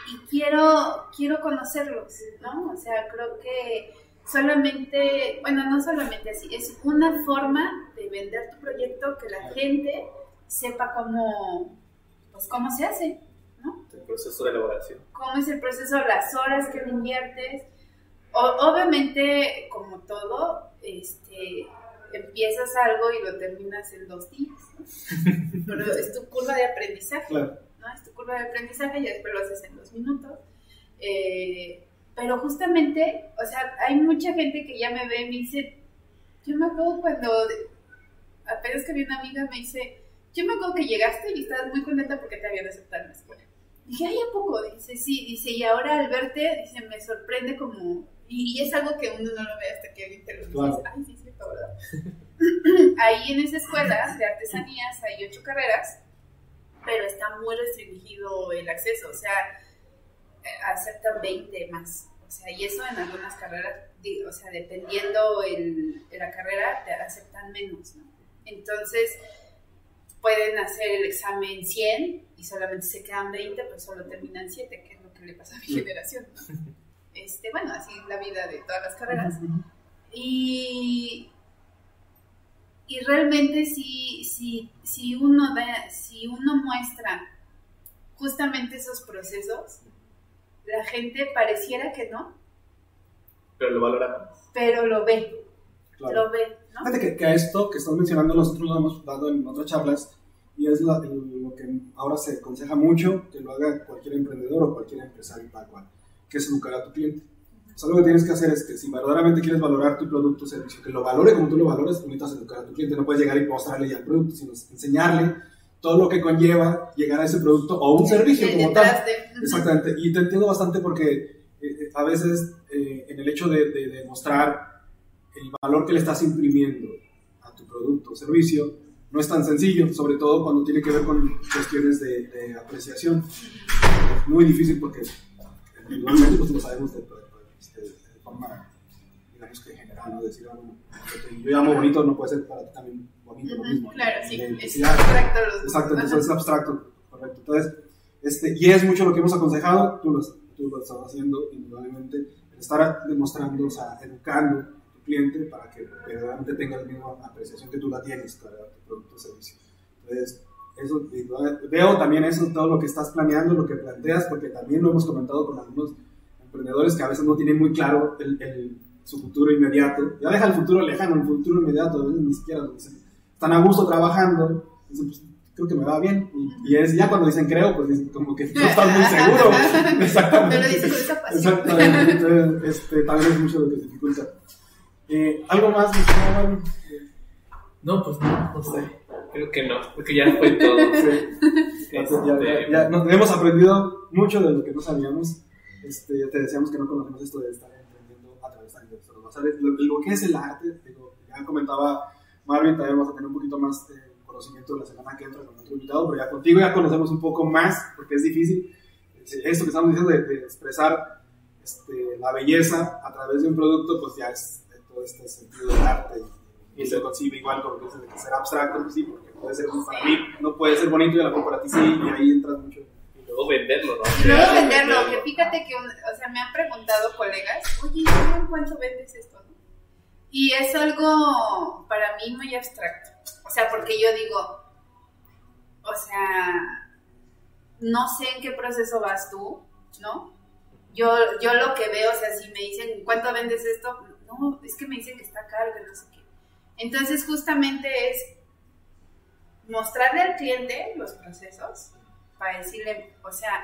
y quiero, quiero conocerlos, ¿no? O sea, creo que solamente, bueno, no solamente así, es una forma de vender tu proyecto que la gente sepa cómo, pues cómo se hace, proceso de elaboración. cómo es el proceso, las horas que le inviertes. o- obviamente, como todo, este, empiezas algo y lo terminas en dos días, ¿no? Pero es tu curva de aprendizaje. Claro. ¿no? Es tu curva de aprendizaje y después lo haces en dos minutos. Eh, pero justamente, o sea, hay mucha gente que ya me ve y me dice, yo me acuerdo cuando, apenas que vi una amiga me dice, yo me acuerdo que llegaste y estabas muy contenta porque te habían aceptado en la escuela. Dije, ay, ¿a poco? Dice, sí, dice, y ahora al verte, dice, me sorprende como, y, y es algo que uno no lo ve hasta que alguien te lo dice, ay, sí, es cierto, ¿verdad? Ahí en esa escuela de artesanías hay ocho carreras, pero está muy restringido el acceso, o sea, eh, aceptan 20 más. O sea, y eso en algunas carreras, o sea, dependiendo el, de la carrera, te aceptan menos, ¿no? Entonces, pueden hacer el examen 100 y solamente se quedan 20, pues solo terminan 7, que es lo que le pasa a mi generación, ¿no? Este, bueno, así es la vida de todas las carreras. Y, y realmente si, si, si, uno da, si uno muestra justamente esos procesos, la gente pareciera que no, Pero lo valoramos. pero lo ve, Claro. lo ve, ¿no? Fíjate que, que a esto que estás mencionando nosotros lo hemos dado en otras charlas y es la- el- lo que ahora se aconseja mucho que lo haga cualquier emprendedor o cualquier empresario tal cual, que es educar a tu cliente. O sea, lo que tienes que hacer es que si verdaderamente quieres valorar tu producto o servicio, que lo valore como tú lo valores, necesitas educar a tu cliente. No puedes llegar y mostrarle ya el producto, sino enseñarle todo lo que conlleva llegar a ese producto o un servicio como tal. De- Exactamente, y te entiendo bastante porque eh, eh, a veces eh, en el hecho de, de, de mostrar el valor que le estás imprimiendo a tu producto o servicio no es tan sencillo, sobre todo cuando tiene que ver con cuestiones de, de apreciación. Es muy difícil porque individualmente pues lo sabemos de, de- de- de forma, digamos que general, ¿no? Decir, lo que yo llamo bonito no puede ser para ti también bonito lo Ujú, mismo. Claro, sí, es abstracto Exacto, entonces es abstracto, correcto. Entonces, este, y es mucho lo que hemos aconsejado, tú lo, tú lo estás haciendo indudablemente, estar demostrando, o sea, educando cliente para que verdaderamente tenga la misma apreciación que tú la tienes para tu producto o servicio. Entonces, eso, veo también eso, todo lo que estás planeando, lo que planteas, porque también lo hemos comentado con algunos emprendedores que a veces no tienen muy claro el, el- su futuro inmediato. Ya deja el futuro lejano, el futuro inmediato, a veces ni siquiera lo dicen. Están a gusto trabajando, dicen, pues creo que me va bien. Y, y es ya cuando dicen creo, pues como que no estás muy seguro. Exactamente. Pero dices con esa pasión. Exactamente. Entonces, este, tal vez es mucho lo que se dificulta. Eh, ¿Algo más? Eh, No, pues no, no sé. Creo que no, porque ya fue todo. sí. Ya, ya- ya- ya nos hemos aprendido mucho de lo que no sabíamos. Este, ya te decíamos que no conocemos esto de estar emprendiendo a través de los bazares. Lo, lo que es el arte, digo, ya comentaba Marvin, también vamos a tener un poquito más de conocimiento la semana que entra con otro invitado, pero ya contigo ya conocemos un poco más, porque es difícil. Eh, Esto que estamos diciendo de, de expresar este, la belleza a través de un producto, pues ya es de todo este sentido del arte. Y, y se concibe igual como que dices de que ser abstracto, pues sí, porque puede ser para mí, no puede ser bonito y a lo mejor para ti sí, y ahí entras mucho. Y luego venderlo, ¿no? Y luego venderlo, que fíjate que, un- o sea, me han preguntado colegas, oye, ¿en ¿cuánto vendes esto? no? Y es algo para mí muy abstracto. O sea, porque yo digo, o sea, no sé en qué proceso vas tú, ¿no? Yo, yo lo que veo, o sea, si me dicen, ¿cuánto vendes esto? No, es que me dicen que está caro, que no sé qué. Entonces, justamente es mostrarle al cliente los procesos para decirle, o sea,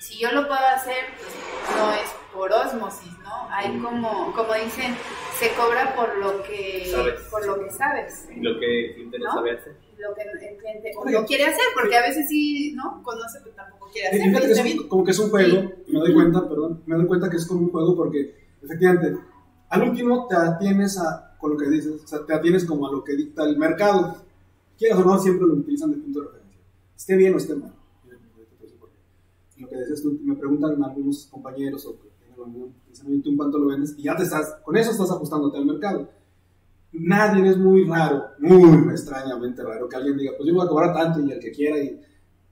si yo lo puedo hacer, pues no es por osmosis, ¿no? Hay como, como dicen, se cobra por lo que Sabes. por lo que sabes, Y lo que el cliente no, ¿No? sabe hacer. lo que el cliente o no quiere hacer, porque a veces sí, ¿no? Conoce, pero tampoco quiere hacer. Fíjate que es un- como que es un juego, me doy cuenta, perdón, me doy cuenta que es como un juego porque efectivamente, al último te atienes a, con lo que dices, o sea, te atienes como a lo que dicta el mercado. Quieras o no, siempre lo utilizan de punto de referencia. Esté bien o esté mal. Lo que decías tú, me preguntan algunos compañeros o que oye, ¿tú en cuánto lo vendes? Y ya te estás, con eso estás ajustándote al mercado. Nadie es muy raro, muy extrañamente raro que alguien diga, pues yo voy a cobrar tanto y el que quiera y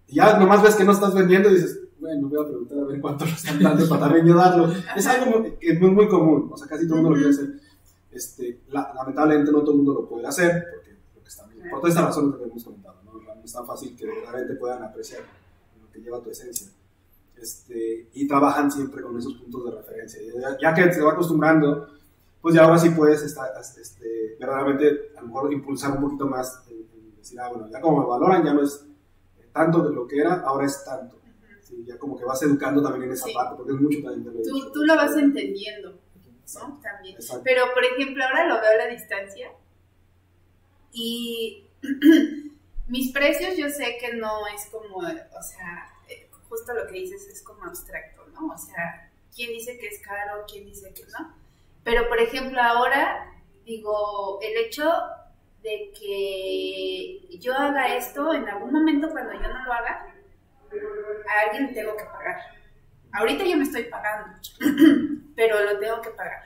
y ya nomás ves que no estás vendiendo y dices, bueno, voy a preguntar a ver cuánto lo están dando para también yo darlo. Es algo muy- que es muy, muy común, o sea, casi todo el mundo lo quiere hacer. Este, la- lamentablemente no todo el mundo lo puede hacer, porque, porque está bien. por todas estas razones que hemos comentado, ¿no? no es tan fácil que verdaderamente puedan apreciar lo que lleva tu esencia. este, y trabajan siempre con esos puntos de referencia. Ya, ya que se va acostumbrando, pues ya ahora sí puedes estar, este, verdaderamente a lo mejor impulsar un poquito más, en, en decir, ah, bueno, ya como me valoran, ya no es tanto de lo que era, ahora es tanto. Sí, ya como que vas educando también en esa Sí. parte, porque es mucho también Tú, tú lo vas entendiendo, ¿no? También. Exacto. Pero, por ejemplo, ahora lo veo a la distancia y mis precios yo sé que no es como, o sea, justo lo que dices es como abstracto, ¿no? O sea, ¿quién dice que es caro? ¿Quién dice que no? Pero, por ejemplo, ahora, digo, el hecho de que yo haga esto, en algún momento cuando yo no lo haga, a alguien tengo que pagar. Ahorita yo me estoy pagando, pero lo tengo que pagar.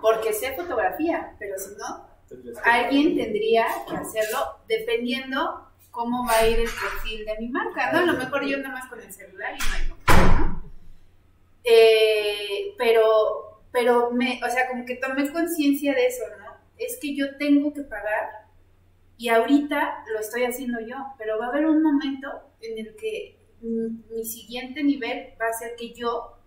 Porque sé fotografía, pero si no, alguien tendría que hacerlo dependiendo cómo va a ir el perfil de mi marca, ¿no? A lo mejor yo nada más con el celular y no hay problema, ¿no? Eh, pero, pero me, o sea, como que tomé conciencia de eso, ¿no? Es que yo tengo que pagar y ahorita lo estoy haciendo yo, pero va a haber un momento en el que mm, mi siguiente nivel va a ser que yo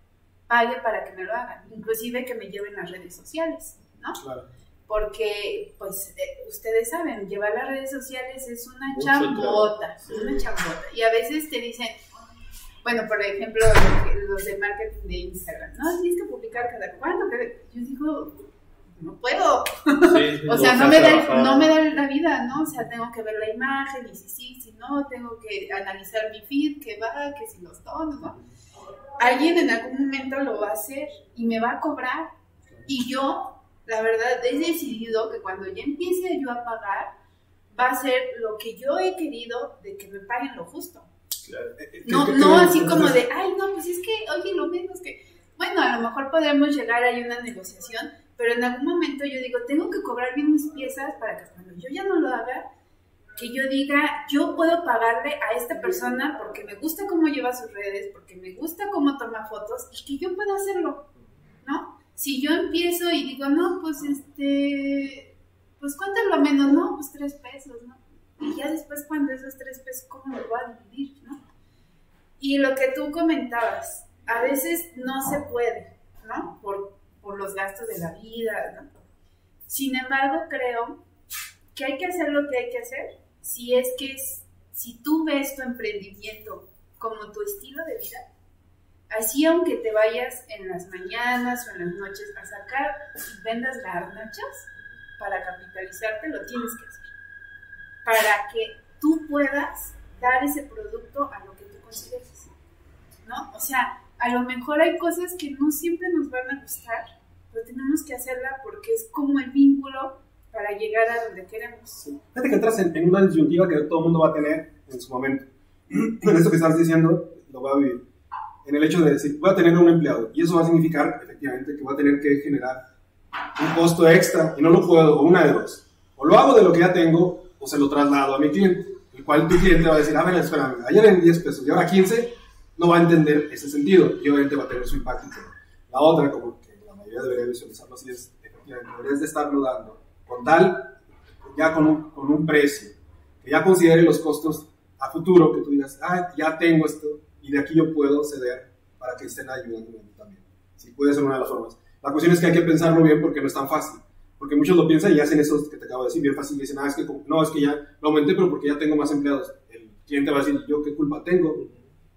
pague para que me lo hagan, inclusive que me lleven las redes sociales, ¿no? Claro. porque pues eh, ustedes saben, llevar las redes sociales es una Mucho chambota, sí. una chambota. Y a veces te dicen, bueno, por ejemplo, los de marketing de Instagram, no, tienes que publicar cada cuánto. Cada- Yo digo, no puedo. Sí, O sea, no no me, da, no me da la vida, ¿no? O sea, tengo que ver la imagen y si sí, si no, tengo que analizar mi feed, que va, que si los tonos, ¿no? Alguien en algún momento lo va a hacer y me va a cobrar. Y yo, la verdad, he decidido que cuando ya empiece yo a pagar, va a ser lo que yo he querido de que me paguen lo justo. Claro. No, ¿Qué- qué- no qué- así como de, ay, no, pues es que, oye, lo es que, bueno, a lo mejor podremos llegar a una negociación, pero en algún momento yo digo, tengo que cobrar bien mis piezas para que cuando yo ya no lo haga, que yo diga, yo puedo pagarle a esta persona porque me gusta cómo lleva sus redes, porque me gusta cómo toma fotos y que yo pueda hacerlo, ¿no? Si yo empiezo y digo, no, pues este, pues cuánto lo menos, no, pues tres pesos, ¿no? Y ya después cuando esos tres pesos, ¿cómo lo voy a dividir, no? Y lo que tú comentabas, a veces no se puede, ¿no? Por, por los gastos de la vida, ¿no? Sin embargo, creo que hay que hacer lo que hay que hacer si es que es, si tú ves tu emprendimiento como tu estilo de vida, así aunque te vayas en las mañanas o en las noches a sacar y vendas garnachas para capitalizarte, lo tienes que hacer. Para que tú puedas dar ese producto a lo que tú consideres. ¿No? O sea, a lo mejor hay cosas que no siempre nos van a gustar, pero tenemos que hacerla porque es como el vínculo para llegar a donde queremos. Sí. Fíjate que entras en, en una disyuntiva que todo el mundo va a tener en su momento. En esto que estás diciendo, lo va a vivir. En el hecho de decir, voy a tener un empleado. Y eso va a significar, efectivamente, que voy a tener que generar un costo extra y no lo puedo, o una de dos. O lo hago de lo que ya tengo, o se lo traslado a mi cliente. El cual tu cliente va a decir, a ver, espérame, ayer en 10 pesos y ahora 15, no va a entender ese sentido. Y obviamente va a tener su impacto. La otra, como mayoría debería visualizarlo así, es, efectivamente, deberías de estarlo dando con tal, ya con un, con un precio, que ya considere los costos a futuro, que tú digas, ah, ya tengo esto y de aquí yo puedo ceder para que estén ayudándome también. Sí, puede ser una de las formas. La cuestión es que hay que pensarlo bien porque no es tan fácil. Porque muchos lo piensan y hacen eso que te acabo de decir bien fácil. Y dicen, ah, es que no, es que ya lo aumenté, pero porque ya tengo más empleados. El cliente va a decir, ¿yo qué culpa tengo?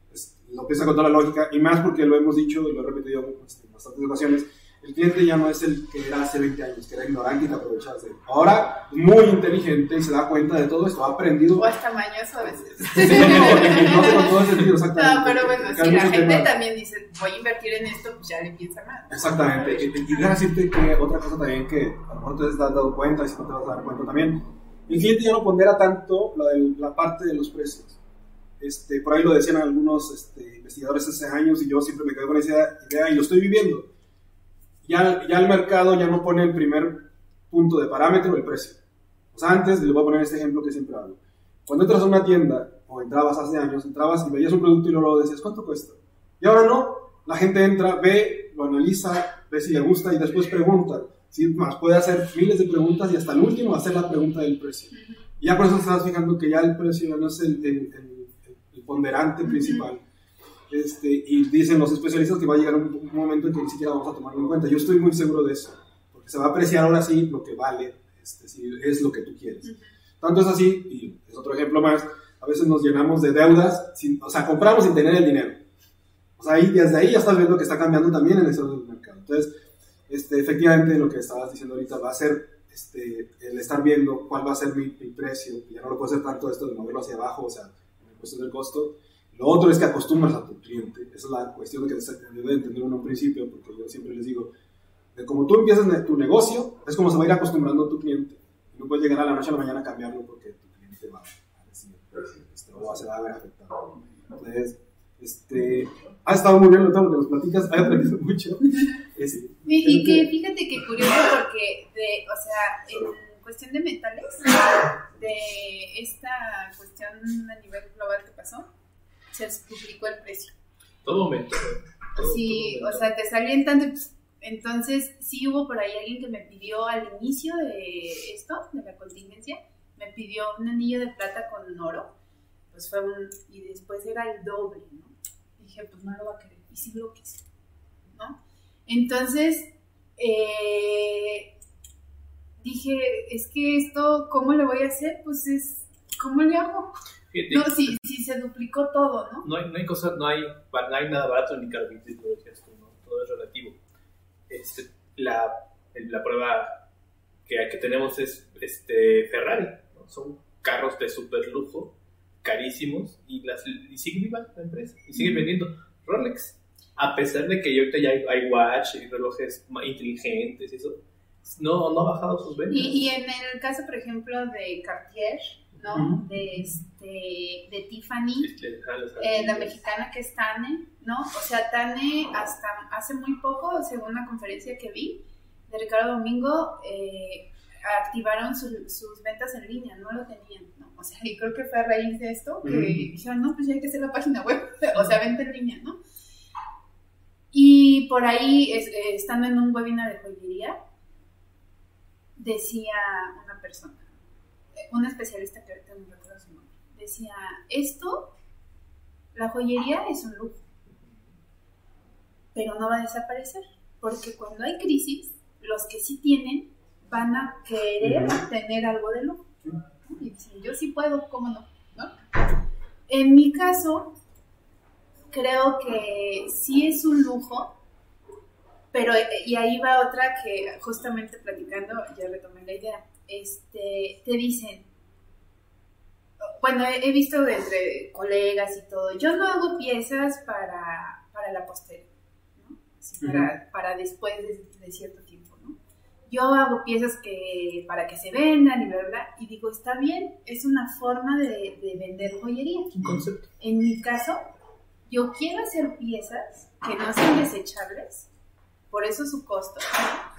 Pues, lo piensa con toda la lógica y más porque lo hemos dicho y lo he repetido en bastantes ocasiones. El cliente ya no es el que era hace 20 años, que era ignorante y te aprovechabas de él. Ahora muy inteligente y se da cuenta de todo esto, ha aprendido. O hasta mañoso a veces. Sí, no, no, con todo sentido, exactamente. No, pero bueno, si la gente temas. también dice, voy a invertir en esto, pues ya le piensa más. Exactamente. Y, y déjame decirte que otra cosa también que a lo mejor te has dado cuenta y si no te vas a dar cuenta también, el cliente ya no pondera tanto la, del- la parte de los precios. Este, por ahí lo decían algunos este, investigadores hace años y yo siempre me quedé con esa idea y lo estoy viviendo. Ya, ya el mercado ya no pone el primer punto de parámetro, el precio. O sea, antes, les voy a poner este ejemplo que siempre hago. Cuando entras a una tienda, o entrabas hace años, entrabas y veías un producto y luego decías, ¿cuánto cuesta? Y ahora no, la gente entra, ve, lo analiza, ve si le gusta y después pregunta. Sí, más, puede hacer miles de preguntas y hasta el último hacer la pregunta del precio. Y ya por eso estás fijando que ya el precio ya no es el, el- el- el ponderante principal. Este, y dicen los especialistas que va a llegar un, un momento en que ni siquiera vamos a tomarlo en cuenta. Yo estoy muy seguro de eso, porque se va a apreciar ahora sí lo que vale, este, si es lo que tú quieres. Tanto es así, y es otro ejemplo más, a veces nos llenamos de deudas, sin, o sea, compramos sin tener el dinero. O sea, ahí, desde ahí ya estás viendo que está cambiando también el estado del mercado. Entonces, este, efectivamente, lo que estabas diciendo ahorita va a ser este, el estar viendo cuál va a ser mi, mi precio, ya no lo puedo hacer tanto esto de moverlo hacia abajo, o sea, en cuestión del costo. Lo otro es que acostumbras a tu cliente. Esa es la cuestión que debe entender uno al principio, porque yo siempre les digo, de como tú empiezas tu negocio, es como se va a ir acostumbrando tu cliente. Y no puedes llegar a la noche a la mañana a cambiarlo porque tu cliente va a decir, este, o se va a ver afectado. Entonces, este, ha estado muy bien lo que nos platicas, ha aprendido mucho. Es, Y, y que fíjate que curioso porque, de, o sea, en cuestión de metales, de esta cuestión a nivel global que pasó, se duplicó el precio. Todo momento. todo- Sí, todo o sea, te salían tanto. pues, Entonces, sí hubo por ahí alguien que me pidió al inicio de esto, de la contingencia, me pidió un anillo de plata con oro. Pues fue un. Y después era el doble, ¿no? dije, pues no lo va a querer. Y sí lo quise, ¿no? Entonces, eh, dije, es que esto, ¿cómo le voy a hacer? Pues es. ¿Cómo le hago? Fíjate, No, sí, sí se duplicó todo, ¿no? no hay, no hay cosas, no hay, no hay nada barato ni caro, como decías tú, ¿no? Todo es relativo. Este, la, la prueba que, que tenemos es este, Ferrari, ¿no? Son carros de super lujo, carísimos, y, las, y sigue viva la empresa, y sigue vendiendo Rolex. A pesar de que ahorita ya hay, hay watch y relojes inteligentes y eso, no, no ha bajado sus ventas. Y, y en el caso, por ejemplo, de Cartier, ¿no? De, este, de Tiffany, Este, ah, eh, la mexicana que es Tane, ¿no? O sea, Tane hasta hace muy poco, según una conferencia que vi de Ricardo Domingo, eh, activaron su- sus ventas en línea, no lo tenían, ¿no? O sea, y creo que fue a raíz de esto que dijeron, no, pues ya hay que hacer la página web, o sea, venta en línea, ¿no? Y por ahí, es- eh, estando en un webinar de joyería, decía una persona, una especialista que ahorita no recuerdo su nombre, decía, esto, la joyería es un lujo, pero no va a desaparecer, porque cuando hay crisis, los que sí tienen van a querer tener algo de lujo. ¿no? Y dicen, yo sí puedo, ¿cómo no? ¿no? En mi caso, creo que sí es un lujo, pero, eh, y ahí va otra que justamente platicando, ya retomé la idea, este, te dicen, bueno, he, he visto de entre colegas y todo, yo no hago piezas para, para la posteridad, ¿no? Así, para, para después de, de cierto tiempo, ¿no? Yo hago piezas que para que se vendan y bla, y digo, está bien, es una forma de, de vender joyería. Concepto. En mi caso, yo quiero hacer piezas que no sean desechables, por eso su costo.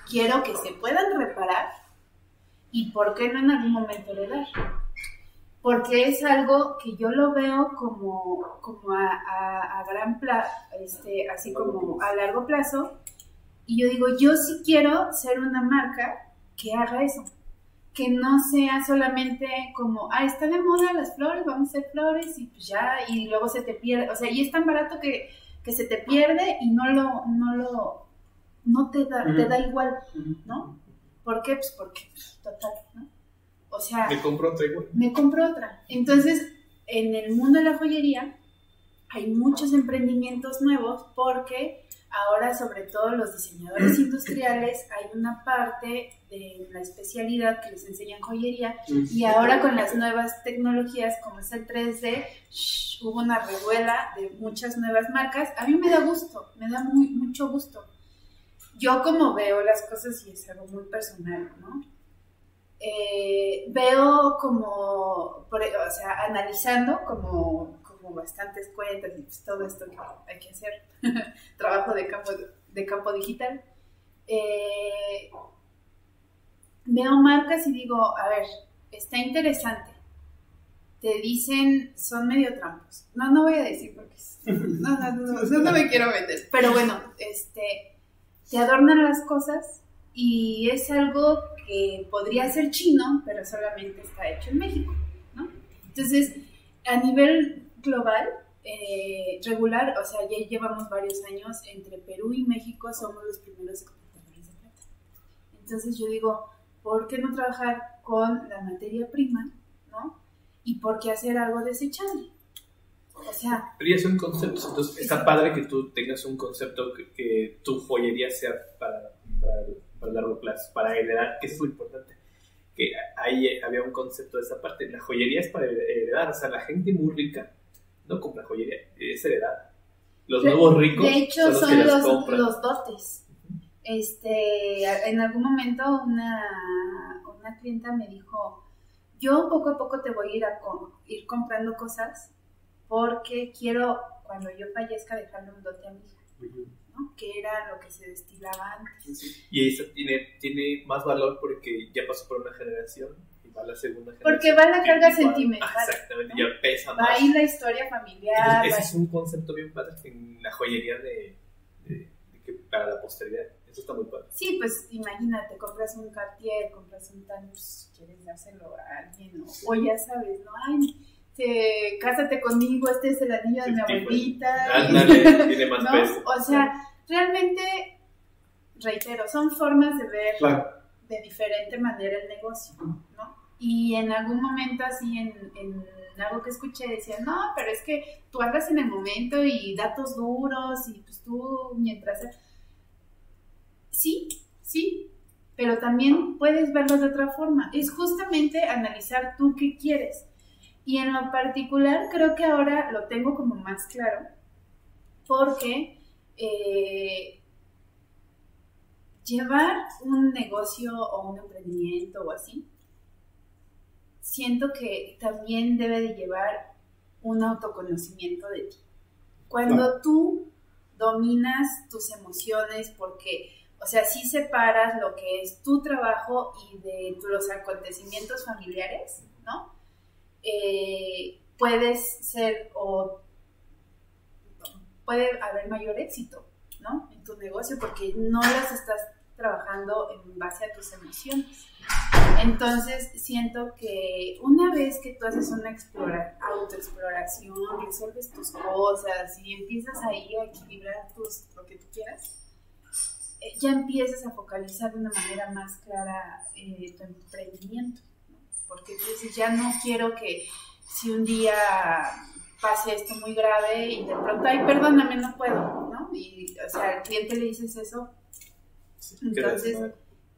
Quiero que se puedan reparar y por qué no en algún momento heredar. Porque es algo que yo lo veo como, como a, a- a gran plazo, este, así como a largo plazo. Y yo digo, yo sí quiero ser una marca que haga eso. Que no sea solamente como, ah, está de moda las flores, vamos a hacer flores y pues ya, y luego se te pierde. O sea, y es tan barato que, que se te pierde y no lo, no lo, no te da, te da igual. ¿no? ¿Por qué? Pues porque, total, ¿no? O sea, Me compró otra igual. me compro otra. Entonces, en el mundo de la joyería hay muchos emprendimientos nuevos porque ahora, sobre todo los diseñadores industriales, hay una parte de la especialidad que les enseñan joyería y ahora con las nuevas tecnologías como es el 3D, shh, hubo una revuela de muchas nuevas marcas. A mí me da gusto, me da muy, mucho gusto. Yo como veo las cosas y es algo muy personal, ¿no? Eh, veo como, por- o sea, analizando como, como bastantes cuentas y pues todo esto que hay que hacer, trabajo de campo, de campo digital. Eh, veo marcas y digo, a ver, está interesante. Te dicen, son medio trampos. No, no voy a decir porque no, no, no, no, no me quiero meter. Pero bueno, este, te adornan las cosas y es algo que podría ser chino, pero solamente está hecho en México, ¿no? Entonces, a nivel global, eh, regular, o sea, ya llevamos varios años entre Perú y México, somos los primeros exportadores de plata. Entonces yo digo, ¿por qué no trabajar con la materia prima, no? ¿Y por qué hacer algo desechable? O sea, Pero ya son conceptos, entonces está padre que tú tengas un concepto que, que tu joyería sea para, para, para largo plazo, para heredar, que es lo importante. Que ahí había un concepto de esa parte, la joyería es para heredar, o sea, la gente muy rica no compra joyería, es heredar. Los de, nuevos ricos de hecho son los, son los, los dotes. Este, en algún momento una, una clienta me dijo, yo poco a poco te voy a ir, a co- ir comprando cosas porque quiero cuando yo fallezca dejarle un dote a mi hija, ¿no? Que era lo que se destilaba antes. Y eso tiene, tiene más valor porque ya pasó por una generación y va a la segunda generación. Porque va la carga sentimental, Ah, Exactamente, ¿no? ya pesa Va más. ahí la historia familiar. Ese es un concepto bien padre en la joyería de, de- de que para la posteridad. Eso está muy padre. Sí, pues imagínate, compras un Cartier, compras un tal, pues quieres dárselo a alguien, o, o ya sabes, ¿no? Ay, te- cásate conmigo, este es el anillo de mi Sí, pues. abuelita. Ándale, tiene más ¿no? peso. O sea, realmente, reitero, son formas de ver Claro. de diferente manera el negocio, ¿no? Y en algún momento así, en, en algo que escuché, decían, no, pero es que tú hablas en el momento y datos duros y pues tú mientras... Sí, sí, pero también puedes verlo de otra forma. Es justamente analizar tú qué quieres. Y en lo particular creo que ahora lo tengo como más claro porque eh, llevar un negocio o un emprendimiento o así, siento que también debe de llevar un autoconocimiento de ti. Cuando tú dominas tus emociones porque, o sea, sí separas lo que es tu trabajo y de los acontecimientos familiares, ¿no? Eh, puedes ser o puede haber mayor éxito, ¿no? En tu negocio porque no las estás trabajando en base a tus emociones. Entonces, siento que una vez que tú haces una explora, autoexploración, resuelves tus cosas y empiezas ahí a equilibrar tus, lo que tú quieras, eh, ya empiezas a focalizar de una manera más clara eh, tu emprendimiento. ¿No? Porque dices, ya no quiero que si un día pase esto muy grave y de pronto, ay, perdóname, no puedo, ¿no? Y, o sea, al cliente le dices eso, entonces,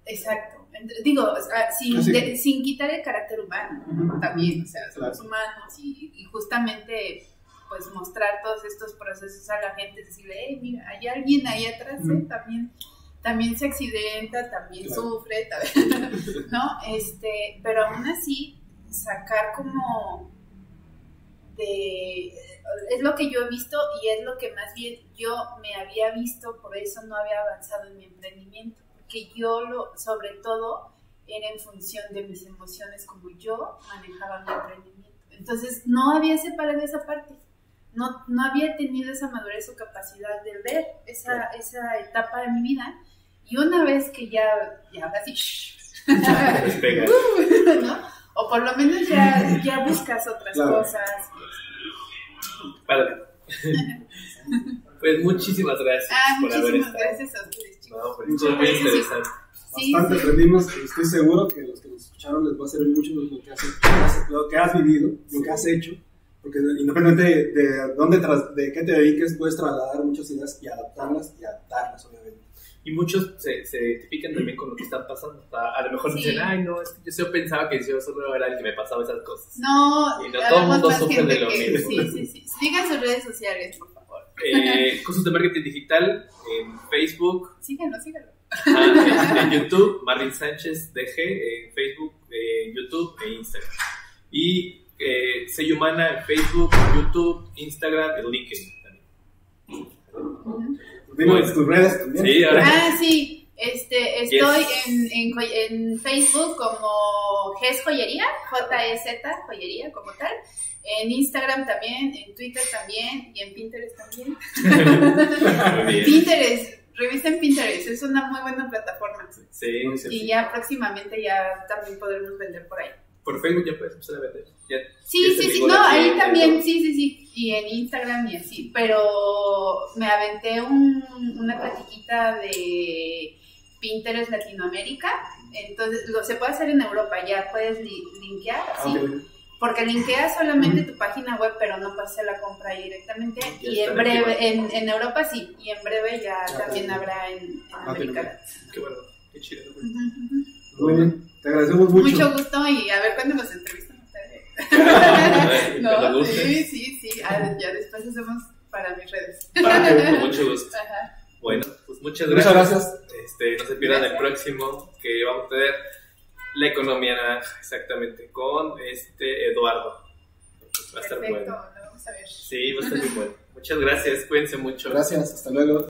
exacto. Digo, o sea, sin, de- sin quitar el carácter humano Ujú. también, o sea, somos Claro. humanos y, y justamente pues mostrar todos estos procesos a la gente, decirle, hey, mira, hay alguien ahí atrás, ¿eh? También, también se accidenta, también Claro. sufre, también, ¿no? Este, pero aún así, sacar como de, es lo que yo he visto y es lo que más bien yo me había visto, por eso no había avanzado en mi emprendimiento, porque yo lo, sobre todo, era en función de mis emociones como yo manejaba mi emprendimiento. Entonces no había separado esa parte, no, no había tenido esa madurez o capacidad de ver esa, esa etapa de mi vida. Y una vez que ya, ya ahora sí. ¿no? O por lo menos ya, ya buscas otras Claro. cosas. Padre. pues muchísimas gracias Ah, por haber muchísimas estado. gracias a ustedes, chicos. No, pues, estuvo muy interesante. Sí, Bastante sí. aprendimos y estoy seguro que los que nos escucharon les va a servir mucho lo que has, lo que has vivido, lo que has hecho, porque independientemente de, de dónde tras, de qué te dediques, puedes trasladar muchas ideas y adaptarlas y adaptarlas, obviamente. Y muchos se, se identifican también con lo que están pasando. A lo mejor Sí. dicen, ay, no, es que yo solo pensaba que yo solo era el que me pasaba esas cosas. No, Y no todo el mundo sufre de lo que- mismo. Sí, sí, sí. Sigan sus redes sociales, por favor. Eh, cursos de marketing digital en Facebook, Síganlo, síganlo. ah, en, en YouTube, Marvin Sánchez DG, en Facebook, en YouTube e Instagram. Y eh, Sello Humana en Facebook, YouTube, Instagram y LinkedIn también. Ujú. Dinos Bueno. tus redes también. Sí, ahora Ah, sí. Este, estoy Yes. en, en, en Facebook como GES Joyería, J-E-Z, Joyería como tal. En Instagram también, en Twitter también y en Pinterest también. Muy. Pinterest, revisen Pinterest, es una muy buena plataforma. Sí, sí, Y ya próximamente ya también podremos vender por ahí. Por Facebook ya puedes empezar a vender. Sí, sí, sí, no, ahí también, todo. sí, sí, sí. y en Instagram y así, pero me aventé un, una platiquita de Pinterest Latinoamérica, entonces lo se puede hacer en Europa, ya puedes li- linkear, Ah, ok. porque linkeas solamente tu página web, pero no puedes hacer la compra ahí directamente, y en breve, en, en Europa sí, y en breve ya Ah, también habrá en, en ok, América. Latina. Qué bueno, qué chido. Muy bien. Te agradecemos mucho. Mucho gusto y a ver cuándo nos. Cuando no, sí, sí, sí. Ah, ya después hacemos para mis redes. Con mucho gusto. Ajá. Bueno, pues muchas Muchas gracias. gracias. Este, no se pierdan el Gracias. próximo que vamos a tener la economía naranja, exactamente, con este Eduardo. Va a estar Perfecto, bueno. lo vamos a ver. Sí, va a estar muy bueno. Muchas gracias, cuídense mucho. Gracias. Hasta luego.